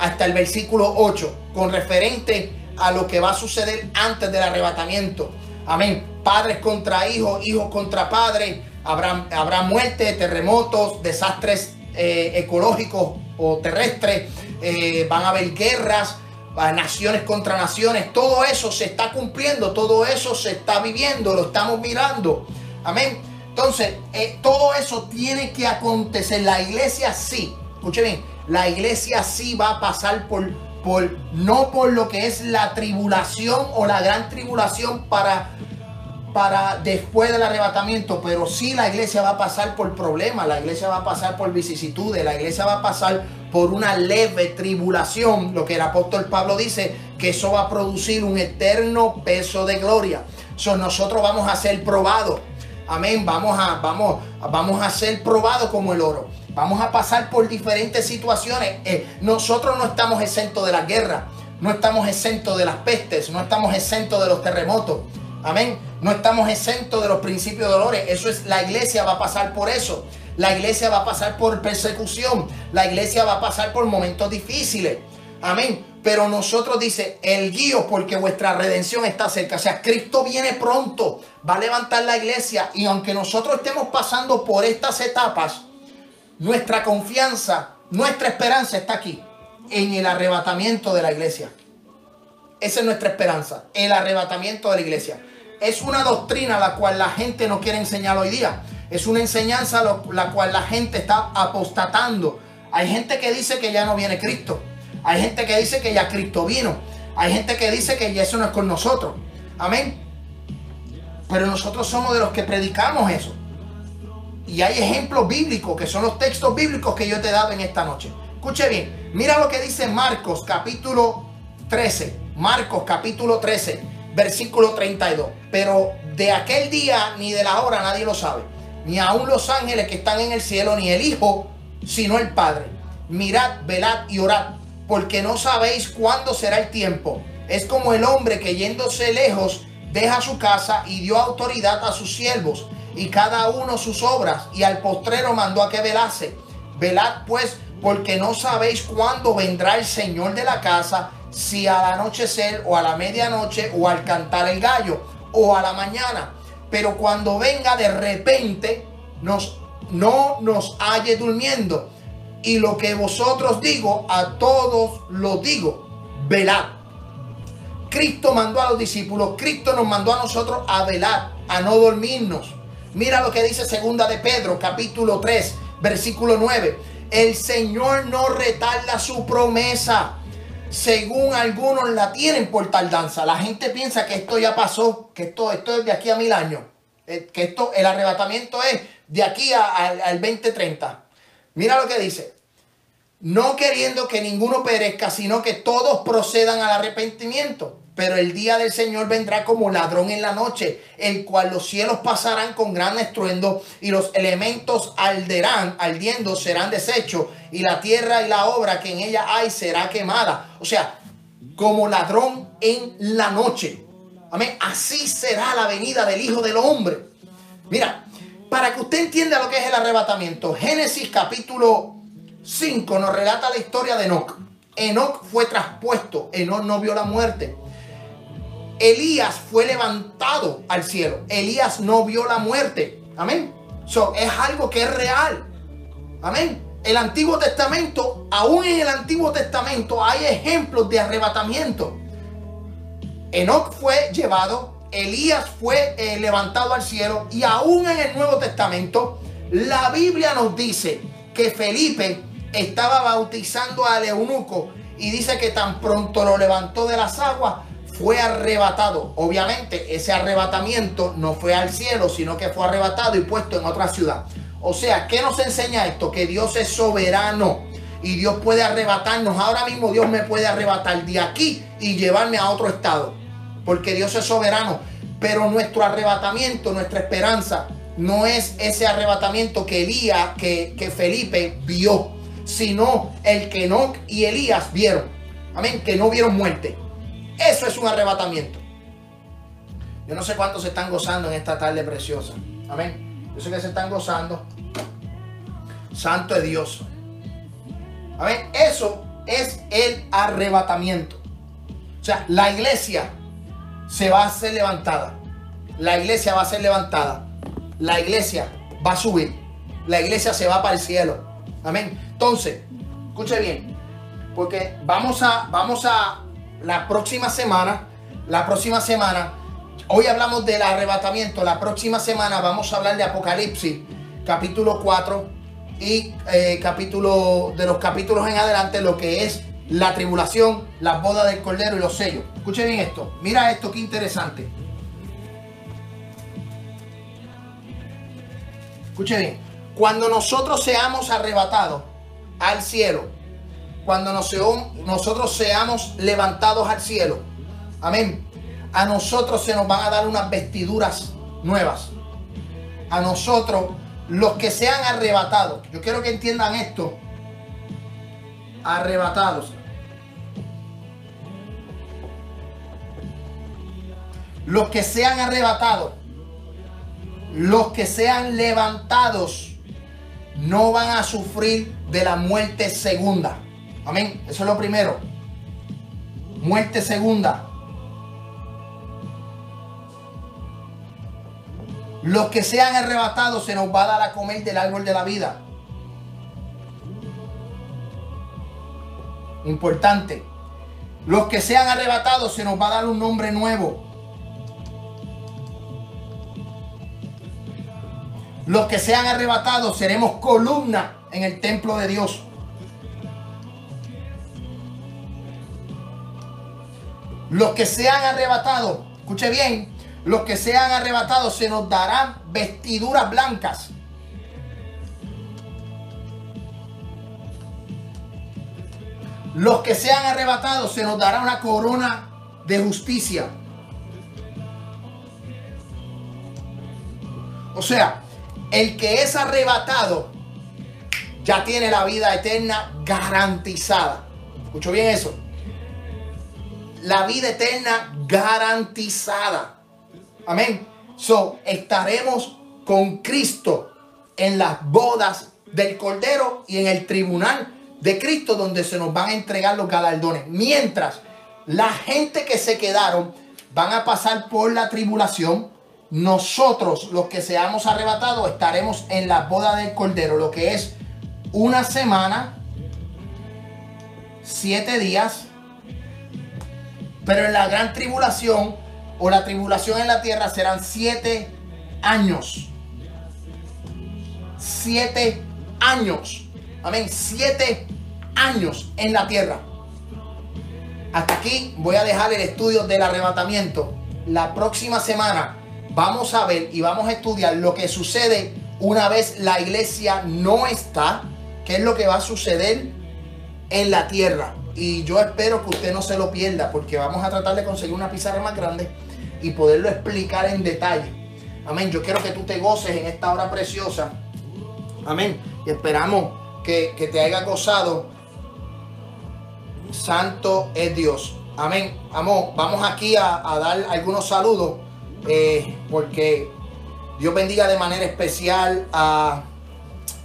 hasta el versículo 8, con referente a lo que va a suceder antes del arrebatamiento. Amén. Padres contra hijos, hijos contra padres. Habrá, habrá muerte, terremotos, desastres eh, ecológicos o terrestres. Eh, van a haber guerras, naciones contra naciones. Todo eso se está cumpliendo, todo eso se está viviendo, lo estamos mirando. Amén. Entonces, eh, todo eso tiene que acontecer. La iglesia sí, escuche bien, la iglesia sí va a pasar por, por, no por lo que es la tribulación o la gran tribulación para, para después del arrebatamiento, pero sí la iglesia va a pasar por problemas, la iglesia va a pasar por vicisitudes, la iglesia va a pasar por una leve tribulación, lo que el apóstol Pablo dice, que eso va a producir un eterno peso de gloria. So, nosotros vamos a ser probados Amén. Vamos a, vamos, vamos a ser probados como el oro. Vamos a pasar por diferentes situaciones. Eh, nosotros no estamos exentos de la guerra. No estamos exentos de las pestes. No estamos exentos de los terremotos. Amén. No estamos exentos de los principios de dolores. Eso es, la iglesia va a pasar por eso. La iglesia va a pasar por persecución. La iglesia va a pasar por momentos difíciles. Amén. Pero nosotros dice, el guío porque vuestra redención está cerca. O sea, Cristo viene pronto, va a levantar la iglesia. Y aunque nosotros estemos pasando por estas etapas, nuestra confianza, nuestra esperanza está aquí, en el arrebatamiento de la iglesia. Esa es nuestra esperanza, el arrebatamiento de la iglesia. Es una doctrina la cual la gente no quiere enseñar hoy día. Es una enseñanza la cual la gente está apostatando. Hay gente que dice que ya no viene Cristo. Hay gente que dice que ya Cristo vino. Hay gente que dice que ya eso no es con nosotros. Amén. Pero nosotros somos de los que predicamos eso. Y hay ejemplos bíblicos, que son los textos bíblicos que yo te he dado en esta noche. Escuche bien, mira lo que dice Marcos capítulo 13. Marcos capítulo 13, versículo 32. Pero de aquel día ni de la hora nadie lo sabe. Ni aun los ángeles que están en el cielo, ni el Hijo, sino el Padre. Mirad, velad y orad porque no sabéis cuándo será el tiempo. Es como el hombre que yéndose lejos deja su casa y dio autoridad a sus siervos y cada uno sus obras y al postrero mandó a que velase. Velad pues porque no sabéis cuándo vendrá el Señor de la casa, si al anochecer o a la medianoche o al cantar el gallo o a la mañana. Pero cuando venga de repente, nos, no nos halle durmiendo y lo que vosotros digo, a todos lo digo, velad. Cristo mandó a los discípulos, Cristo nos mandó a nosotros a velar, a no dormirnos. Mira lo que dice segunda de Pedro, capítulo 3, versículo 9. El Señor no retarda su promesa, según algunos la tienen por tardanza. La gente piensa que esto ya pasó, que esto, esto es de aquí a mil años, eh, que esto, el arrebatamiento es de aquí al 2030. Mira lo que dice. No queriendo que ninguno perezca, sino que todos procedan al arrepentimiento. Pero el día del Señor vendrá como ladrón en la noche, el cual los cielos pasarán con gran estruendo y los elementos alderán, ardiendo serán deshechos y la tierra y la obra que en ella hay será quemada. O sea, como ladrón en la noche. Amén. Así será la venida del Hijo del Hombre. Mira, para que usted entienda lo que es el arrebatamiento, Génesis capítulo 5 nos relata la historia de Enoch. Enoch fue traspuesto, Enoch no vio la muerte. Elías fue levantado al cielo. Elías no vio la muerte. Amén. So, es algo que es real. Amén. El Antiguo Testamento, aún en el Antiguo Testamento hay ejemplos de arrebatamiento. Enoch fue llevado, Elías fue eh, levantado al cielo y aún en el Nuevo Testamento la Biblia nos dice que Felipe estaba bautizando al eunuco y dice que tan pronto lo levantó de las aguas, fue arrebatado. Obviamente ese arrebatamiento no fue al cielo, sino que fue arrebatado y puesto en otra ciudad. O sea, ¿qué nos enseña esto? Que Dios es soberano y Dios puede arrebatarnos. Ahora mismo Dios me puede arrebatar de aquí y llevarme a otro estado. Porque Dios es soberano. Pero nuestro arrebatamiento, nuestra esperanza, no es ese arrebatamiento que Elías, que, que Felipe vio, sino el que Enoch y Elías vieron. Amén, que no vieron muerte. Eso es un arrebatamiento. Yo no sé cuántos se están gozando en esta tarde preciosa. Amén. Yo sé que se están gozando. Santo es Dios. Amén. Eso es el arrebatamiento. O sea, la iglesia se va a ser levantada. La iglesia va a ser levantada. La iglesia va a subir. La iglesia se va para el cielo. Amén. Entonces, escuche bien. Porque vamos a, vamos a la próxima semana, la próxima semana, hoy hablamos del arrebatamiento, la próxima semana vamos a hablar de Apocalipsis, capítulo 4 y eh, capítulo de los capítulos en adelante, lo que es la tribulación, la boda del cordero y los sellos. Escuche bien esto, mira esto, qué interesante. Escuche bien, cuando nosotros seamos arrebatados al cielo, cuando nosotros seamos levantados al cielo. Amén. A nosotros se nos van a dar unas vestiduras nuevas. A nosotros, los que sean arrebatados. Yo quiero que entiendan esto. Arrebatados. Los que sean arrebatados. Los que sean levantados no van a sufrir de la muerte segunda. Amén. Eso es lo primero. Muerte segunda. Los que sean arrebatados se nos va a dar a comer del árbol de la vida. Importante. Los que sean arrebatados se nos va a dar un nombre nuevo. Los que sean arrebatados seremos columna en el templo de Dios. Los que sean arrebatados, escuche bien, los que sean arrebatados se nos darán vestiduras blancas. Los que sean arrebatados se nos dará una corona de justicia. O sea, el que es arrebatado ya tiene la vida eterna garantizada. ¿Escucho bien eso? La vida eterna garantizada. Amén. So, estaremos con Cristo en las bodas del Cordero y en el tribunal de Cristo donde se nos van a entregar los galardones. Mientras la gente que se quedaron van a pasar por la tribulación, nosotros los que seamos arrebatados estaremos en la boda del Cordero, lo que es una semana, siete días, pero en la gran tribulación o la tribulación en la tierra serán siete años. Siete años. Amén. Siete años en la tierra. Hasta aquí voy a dejar el estudio del arrebatamiento. La próxima semana vamos a ver y vamos a estudiar lo que sucede una vez la iglesia no está. ¿Qué es lo que va a suceder en la tierra? Y yo espero que usted no se lo pierda porque vamos a tratar de conseguir una pizarra más grande y poderlo explicar en detalle. Amén. Yo quiero que tú te goces en esta hora preciosa. Amén. Y esperamos que, te haya gozado. Santo es Dios. Amén. Amor, vamos aquí a, dar algunos saludos eh, porque Dios bendiga de manera especial a,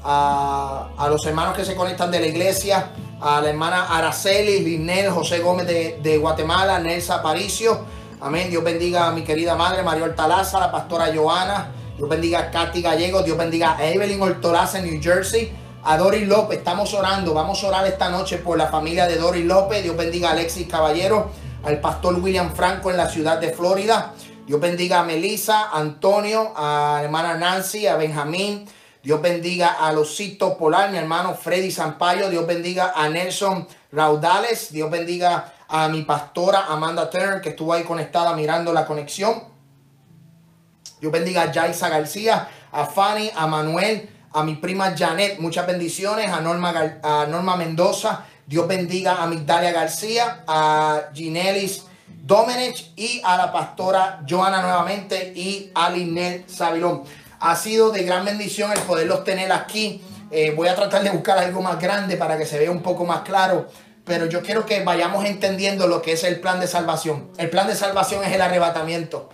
a, a los hermanos que se conectan de la iglesia a la hermana Araceli, Linel, José Gómez de, Guatemala, Nelsa Aparicio. Amén. Dios bendiga a mi querida madre, María Hortalaza, la pastora Joana. Dios bendiga a Katy Gallego. Dios bendiga a Evelyn Hortolaza en New Jersey. A Doris López, estamos orando. Vamos a orar esta noche por la familia de Doris López. Dios bendiga a Alexis Caballero, al pastor William Franco en la ciudad de Florida. Dios bendiga a Melissa, Antonio, a hermana Nancy, a Benjamín, Dios bendiga a Losito Polar, mi hermano Freddy Sampaio. Dios bendiga a Nelson Raudales. Dios bendiga a mi pastora Amanda Turner, que estuvo ahí conectada mirando la conexión. Dios bendiga a Jaisa García, a Fanny, a Manuel, a mi prima Janet, muchas bendiciones, a Norma, a Norma Mendoza, Dios bendiga a Migdalia García, a Ginelis Domenech y a la pastora Joana nuevamente y a Linel Sabilón. Ha sido de gran bendición el poderlos tener aquí. Eh, voy a tratar de buscar algo más grande para que se vea un poco más claro pero yo quiero que vayamos entendiendo lo que es el plan de salvación. El plan de salvación es el arrebatamiento.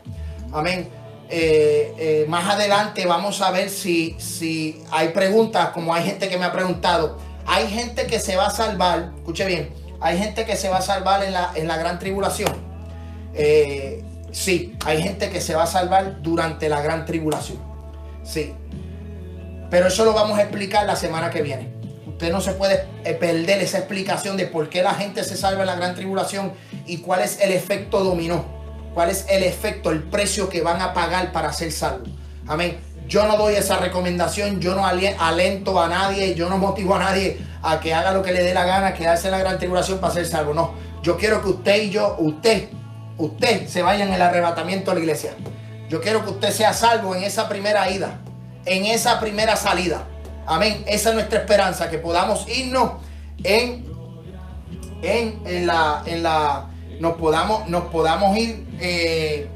Amén. Eh, eh, más adelante vamos a ver si, si hay preguntas, como hay gente que me ha preguntado. Hay gente que se va a salvar, escuche bien, hay gente que se va a salvar en la, en la gran tribulación. Sí, hay gente que se va a salvar durante la gran tribulación. Sí. Pero eso lo vamos a explicar la semana que viene. Usted no se puede eh, perder esa explicación de por qué la gente se salva en la gran tribulación y cuál es el efecto dominó. Cuál es el efecto, el precio que van a pagar para ser salvos. Amén. Yo no doy esa recomendación, yo no alento a nadie, yo no motivo a nadie a que haga lo que le dé la gana, quedarse en la gran tribulación para ser salvo. No, yo quiero que usted y yo, usted, usted se vaya en el arrebatamiento a la iglesia. Yo quiero que usted sea salvo en esa primera ida, en esa primera salida. Amén. Esa es nuestra esperanza, que podamos irnos en, en, la, en la, nos podamos, nos podamos ir, eh,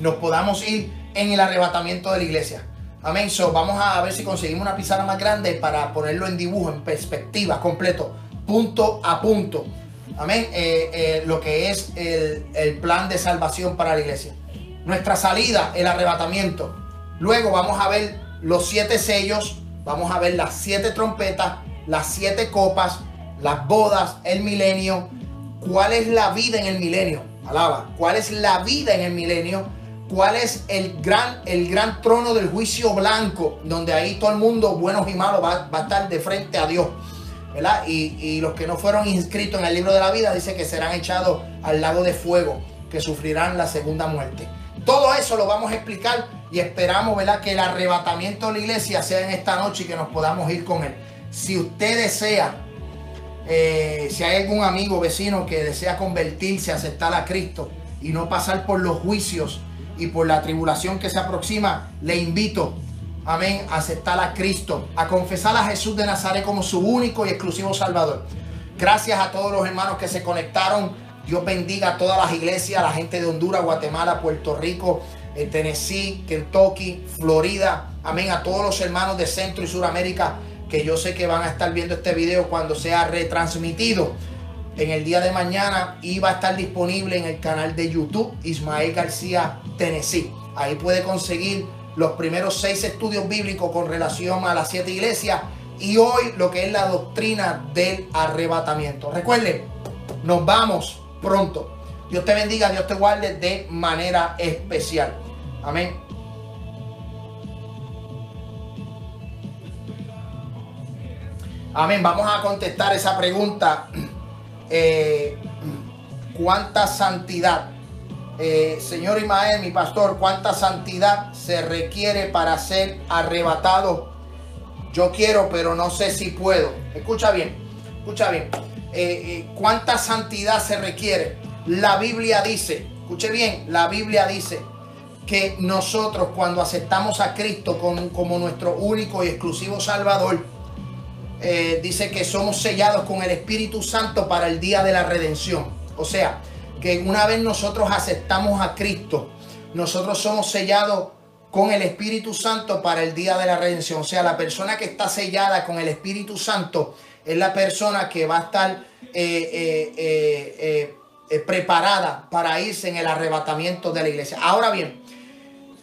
nos podamos ir en el arrebatamiento de la iglesia. Amén. So, vamos a ver si conseguimos una pizarra más grande para ponerlo en dibujo, en perspectiva, completo, punto a punto. Amén. Eh, eh, lo que es el, el plan de salvación para la iglesia. Nuestra salida, el arrebatamiento. Luego vamos a ver los siete sellos Vamos a ver las siete trompetas, las siete copas, las bodas, el milenio. ¿Cuál es la vida en el milenio? Alaba. ¿Cuál es la vida en el milenio? ¿Cuál es el gran, el gran trono del juicio blanco? Donde ahí todo el mundo, buenos y malos, va, a estar de frente a Dios. ¿verdad? Y, y, los que no fueron inscritos en el libro de la vida dice que serán echados al lago de fuego, que sufrirán la segunda muerte. Todo eso lo vamos a explicar y esperamos ¿verdad? que el arrebatamiento de la iglesia sea en esta noche y que nos podamos ir con él. Si usted desea, eh, si hay algún amigo, vecino que desea convertirse, aceptar a Cristo y no pasar por los juicios y por la tribulación que se aproxima, le invito, amén, a aceptar a Cristo, a confesar a Jesús de Nazaret como su único y exclusivo Salvador. Gracias a todos los hermanos que se conectaron. Dios bendiga a todas las iglesias, a la gente de Honduras, Guatemala, Puerto Rico, en Tennessee, Kentucky, Florida. Amén. A todos los hermanos de Centro y Suramérica que yo sé que van a estar viendo este video cuando sea retransmitido. En el día de mañana y va a estar disponible en el canal de YouTube Ismael García Tennessee. Ahí puede conseguir los primeros seis estudios bíblicos con relación a las siete iglesias y hoy lo que es la doctrina del arrebatamiento. Recuerden, nos vamos pronto. Dios te bendiga, Dios te guarde de manera especial. Amén. Amén. Vamos a contestar esa pregunta. [clears throat] Eh, ¿Cuánta santidad? Eh, señor Imael, mi pastor, ¿cuánta santidad se requiere para ser arrebatado? Yo quiero, pero no sé si puedo. Escucha bien, escucha bien. Eh, ¿Cuánta santidad se requiere? La Biblia dice, escuche bien, la Biblia dice que nosotros cuando aceptamos a Cristo como, nuestro único y exclusivo Salvador, eh, dice que somos sellados con el Espíritu Santo para el día de la redención. O sea, que una vez nosotros aceptamos a Cristo, nosotros somos sellados con el Espíritu Santo para el día de la redención. O sea, la persona que está sellada con el Espíritu Santo es la persona que va a estar eh, eh, eh, preparada para irse en el arrebatamiento de la iglesia. Ahora bien,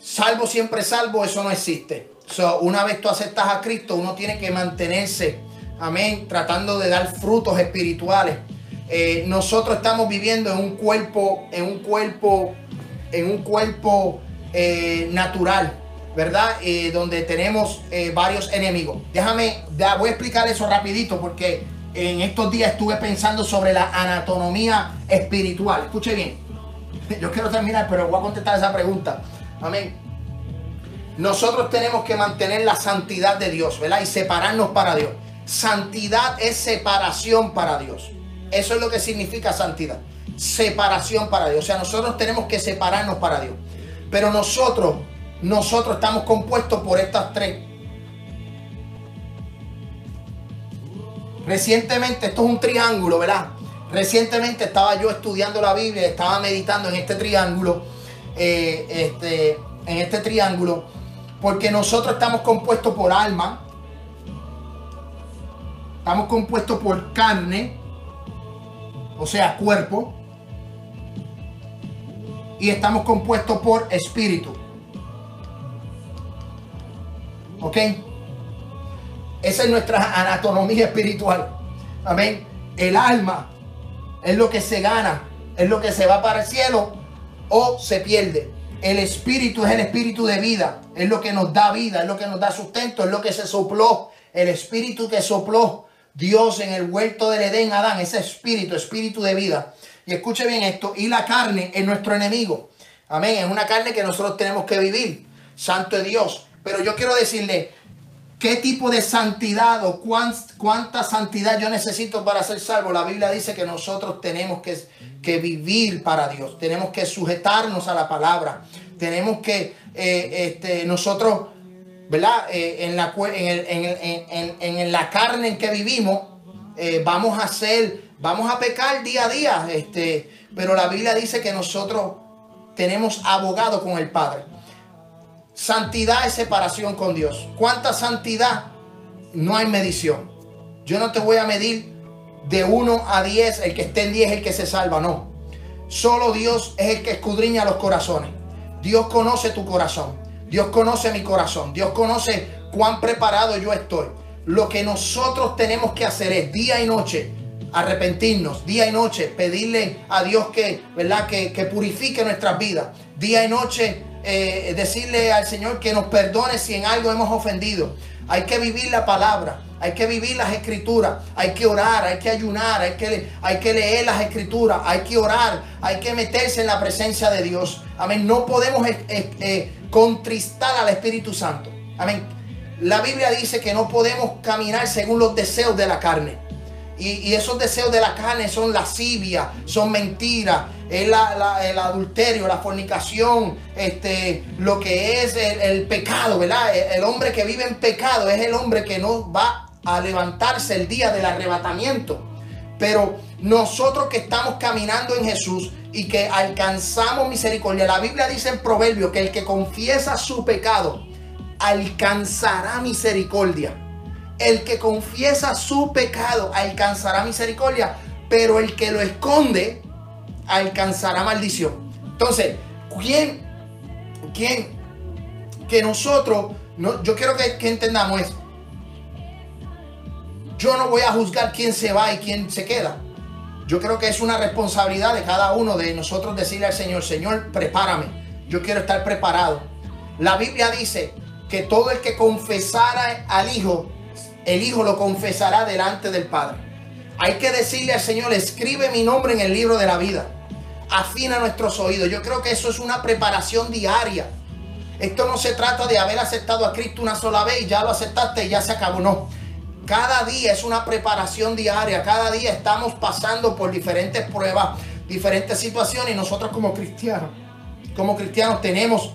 salvo siempre salvo, eso no existe. una vez tú aceptas a Cristo, uno tiene que mantenerse, amén, tratando de dar frutos espirituales. Nosotros estamos viviendo en un cuerpo, en un cuerpo, en un cuerpo natural, ¿verdad? donde tenemos varios enemigos. Déjame, voy a explicar eso rapidito porque en estos días estuve pensando sobre la anatomía espiritual. Escuche bien. [laughs] Yo quiero terminar, pero voy a contestar esa pregunta. Amén. Nosotros tenemos que mantener la santidad de Dios, ¿verdad? Y separarnos para Dios. Santidad es separación para Dios. Eso es lo que significa santidad. Separación para Dios. O sea, nosotros tenemos que separarnos para Dios. Pero nosotros, nosotros estamos compuestos por estas tres. Recientemente, esto es un triángulo, ¿verdad? Recientemente estaba yo estudiando la Biblia, estaba meditando en este triángulo, eh, este, en este triángulo, porque nosotros estamos compuestos por alma, estamos compuestos por carne, o sea, cuerpo, y estamos compuestos por espíritu. ¿Ok? Esa es nuestra anatomía espiritual. Amén. El alma es lo que se gana, es lo que se va para el cielo o se pierde. El espíritu es el espíritu de vida, es lo que nos da vida, es lo que nos da sustento, es lo que se sopló. El espíritu que sopló Dios en el huerto del Edén, Adán, ese espíritu, espíritu de vida. Y escuche bien esto, y la carne es nuestro enemigo. Amén, es una carne que nosotros tenemos que vivir. Santo de Dios. Pero yo quiero decirle, ¿Qué tipo de santidad o cuánta santidad yo necesito para ser salvo? La Biblia dice que nosotros tenemos que, que vivir para Dios, tenemos que sujetarnos a la palabra, tenemos que eh, este, nosotros, ¿verdad? Eh, en, la, en, la carne en que vivimos, eh, vamos a hacer, vamos a pecar día a día, este, pero la Biblia dice que nosotros tenemos abogado con el Padre. Santidad es separación con Dios. ¿Cuánta santidad? No hay medición. Yo no te voy a medir de 1 a 10, el que esté en 10 es el que se salva, no. Solo Dios es el que escudriña los corazones. Dios conoce tu corazón. Dios conoce mi corazón. Dios conoce cuán preparado yo estoy. Lo que nosotros tenemos que hacer es día y noche arrepentirnos, día y noche pedirle a Dios que, ¿verdad? Que, que purifique nuestras vidas. Día y noche eh, decirle al Señor que nos perdone si en algo hemos ofendido. Hay que vivir la palabra, hay que vivir las escrituras, hay que orar, hay que ayunar, hay que, hay que leer las escrituras, hay que orar, hay que meterse en la presencia de Dios. Amén. No podemos eh, contristar al Espíritu Santo. Amén. La Biblia dice que no podemos caminar según los deseos de la carne. Y, esos deseos de la carne son lascivia, son mentiras, es el adulterio, la fornicación, este, lo que es el, pecado, ¿verdad? El, hombre que vive en pecado es el hombre que no va a levantarse el día del arrebatamiento. Pero nosotros que estamos caminando en Jesús y que alcanzamos misericordia, la Biblia dice en Proverbio que el que confiesa su pecado alcanzará misericordia. El que confiesa su pecado alcanzará misericordia, pero el que lo esconde alcanzará maldición. Entonces, ¿quién, quién, que nosotros, no, yo quiero que, que entendamos es, yo no voy a juzgar quién se va y quién se queda. Yo creo que es una responsabilidad de cada uno de nosotros decirle al Señor, Señor, prepárame. Yo quiero estar preparado. La Biblia dice que todo el que confesara al Hijo el Hijo lo confesará delante del Padre. Hay que decirle al Señor, escribe mi nombre en el libro de la vida. Afina nuestros oídos. Yo creo que eso es una preparación diaria. Esto no se trata de haber aceptado a Cristo una sola vez y ya lo aceptaste y ya se acabó. No. Cada día es una preparación diaria. Cada día estamos pasando por diferentes pruebas, diferentes situaciones. Y nosotros como cristianos, como cristianos tenemos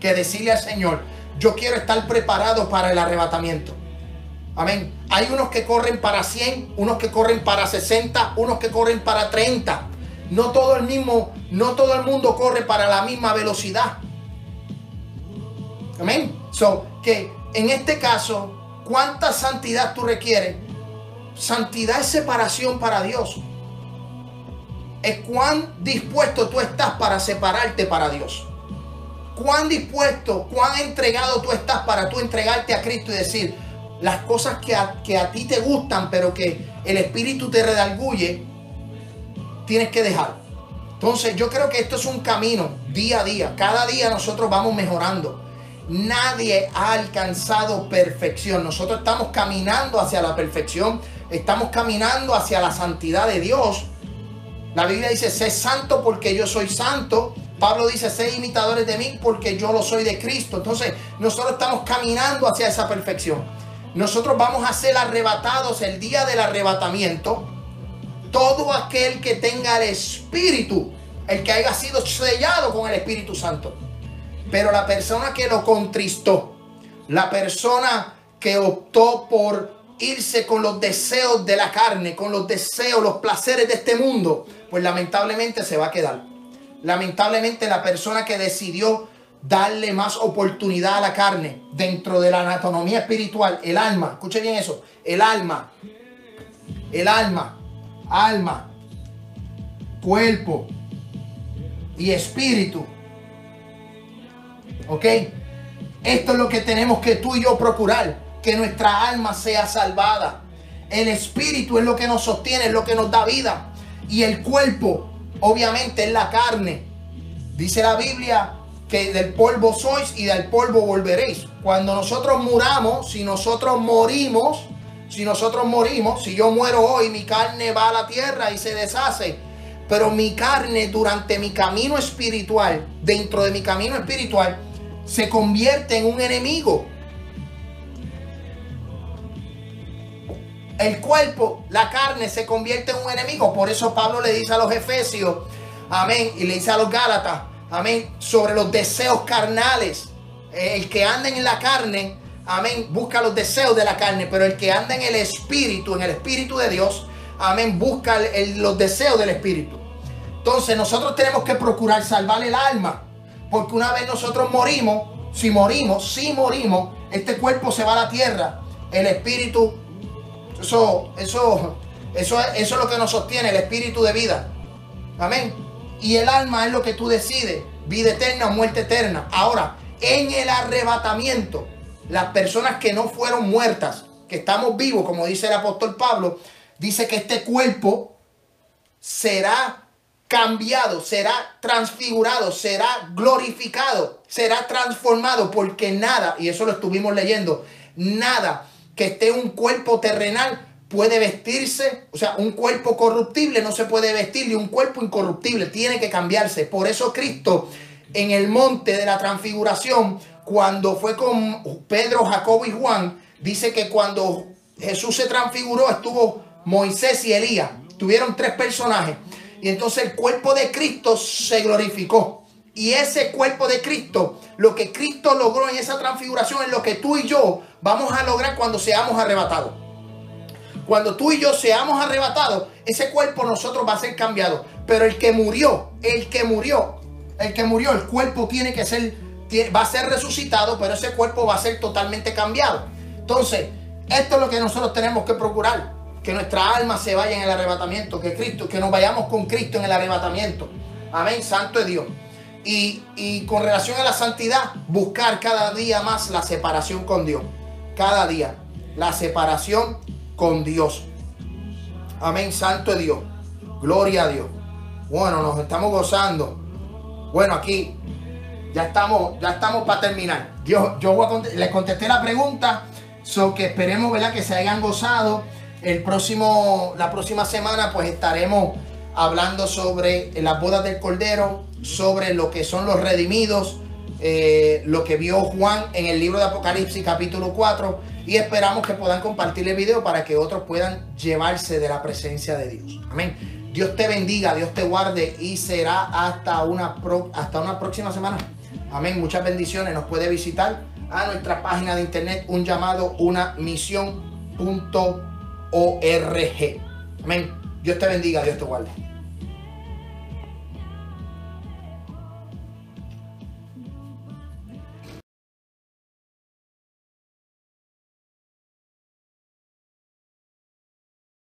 que decirle al Señor, yo quiero estar preparado para el arrebatamiento. Amén. Hay unos que corren para 100, unos que corren para 60, unos que corren para 30. No todo el mismo, no todo el mundo corre para la misma velocidad. Amén. So, que en este caso, ¿cuánta santidad tú requieres? Santidad es separación para Dios. Es cuán dispuesto tú estás para separarte para Dios. Cuán dispuesto, cuán entregado tú estás para tú entregarte a Cristo y decir, las cosas que a, que a ti te gustan, pero que el espíritu te redalguye, tienes que dejar. Entonces yo creo que esto es un camino día a día. Cada día nosotros vamos mejorando. Nadie ha alcanzado perfección. Nosotros estamos caminando hacia la perfección. Estamos caminando hacia la santidad de Dios. La Biblia dice, sé santo porque yo soy santo. Pablo dice, sé imitadores de mí porque yo lo soy de Cristo. Entonces nosotros estamos caminando hacia esa perfección nosotros vamos a ser arrebatados el día del arrebatamiento. todo aquel que tenga el Espíritu, el que haya sido sellado con el Espíritu Santo. Pero la persona que lo contristó, la persona que optó por irse con los deseos de la carne, con los deseos, los placeres de este mundo, pues lamentablemente se va a quedar. Lamentablemente la persona que decidió darle más oportunidad a la carne dentro de la anatomía espiritual, el alma, escuche bien eso, el alma, el alma, alma, cuerpo y espíritu. ¿Ok? Esto es lo que tenemos que tú y yo procurar, que nuestra alma sea salvada. El espíritu es lo que nos sostiene, es lo que nos da vida. Y el cuerpo, obviamente, es la carne. Dice la Biblia que del polvo sois y del polvo volveréis. Cuando nosotros muramos, si nosotros morimos, si nosotros morimos, si yo muero hoy, mi carne va a la tierra y se deshace. Pero mi carne durante mi camino espiritual, dentro de mi camino espiritual, se convierte en un enemigo. El cuerpo, la carne se convierte en un enemigo. Por eso Pablo le dice a los Efesios, amén, y le dice a los Gálatas, amén, sobre los deseos carnales. El que anda en la carne, amén, busca los deseos de la carne, pero el que anda en el espíritu, en el espíritu de Dios, amén, busca los deseos del espíritu. Entonces nosotros tenemos que procurar salvar el alma, porque una vez nosotros morimos, si morimos, si morimos, este cuerpo se va a la tierra, el espíritu, eso, eso, eso, eso es lo que nos sostiene, el espíritu de vida. Amén. Y el alma es lo que tú decides, vida eterna o muerte eterna. Ahora, en el arrebatamiento, las personas que no fueron muertas, que estamos vivos, como dice el apóstol Pablo, dice que este cuerpo será cambiado, será transfigurado, será glorificado, será transformado, porque nada, y eso lo estuvimos leyendo, nada que esté un cuerpo terrenal puede vestirse, o sea, un cuerpo corruptible no se puede vestir y un cuerpo incorruptible tiene que cambiarse. Por eso Cristo en el monte de la transfiguración, cuando fue con Pedro, Jacobo y Juan, dice que cuando Jesús se transfiguró estuvo Moisés y Elías. Tuvieron tres personajes. Y entonces el cuerpo de Cristo se glorificó. Y ese cuerpo de Cristo, lo que Cristo logró en esa transfiguración es lo que tú y yo vamos a lograr cuando seamos arrebatados. Cuando tú y yo seamos arrebatados, ese cuerpo nosotros va a ser cambiado. Pero el que murió, el que murió, el que murió, el cuerpo tiene que ser, va a ser resucitado, pero ese cuerpo va a ser totalmente cambiado. Entonces, esto es lo que nosotros tenemos que procurar. Que nuestra alma se vaya en el arrebatamiento, que Cristo, que nos vayamos con Cristo en el arrebatamiento. Amén, santo es Dios. Y, y con relación a la santidad, buscar cada día más la separación con Dios. Cada día. La separación con Dios. Amén, santo Dios. Gloria a Dios. Bueno, nos estamos gozando. Bueno, aquí ya estamos, ya estamos para terminar. Dios, yo voy a les contesté la pregunta, so que esperemos, ¿verdad? Que se hayan gozado. El próximo, la próxima semana, pues estaremos hablando sobre las bodas del Cordero, sobre lo que son los redimidos, eh, lo que vio Juan en el libro de Apocalipsis capítulo 4 y esperamos que puedan compartir el video para que otros puedan llevarse de la presencia de Dios. Amén. Dios te bendiga, Dios te guarde y será hasta una, hasta una próxima semana. Amén. Muchas bendiciones. Nos puede visitar a nuestra página de internet un llamado una misión.org. Amén. Dios te bendiga, Dios te guarde.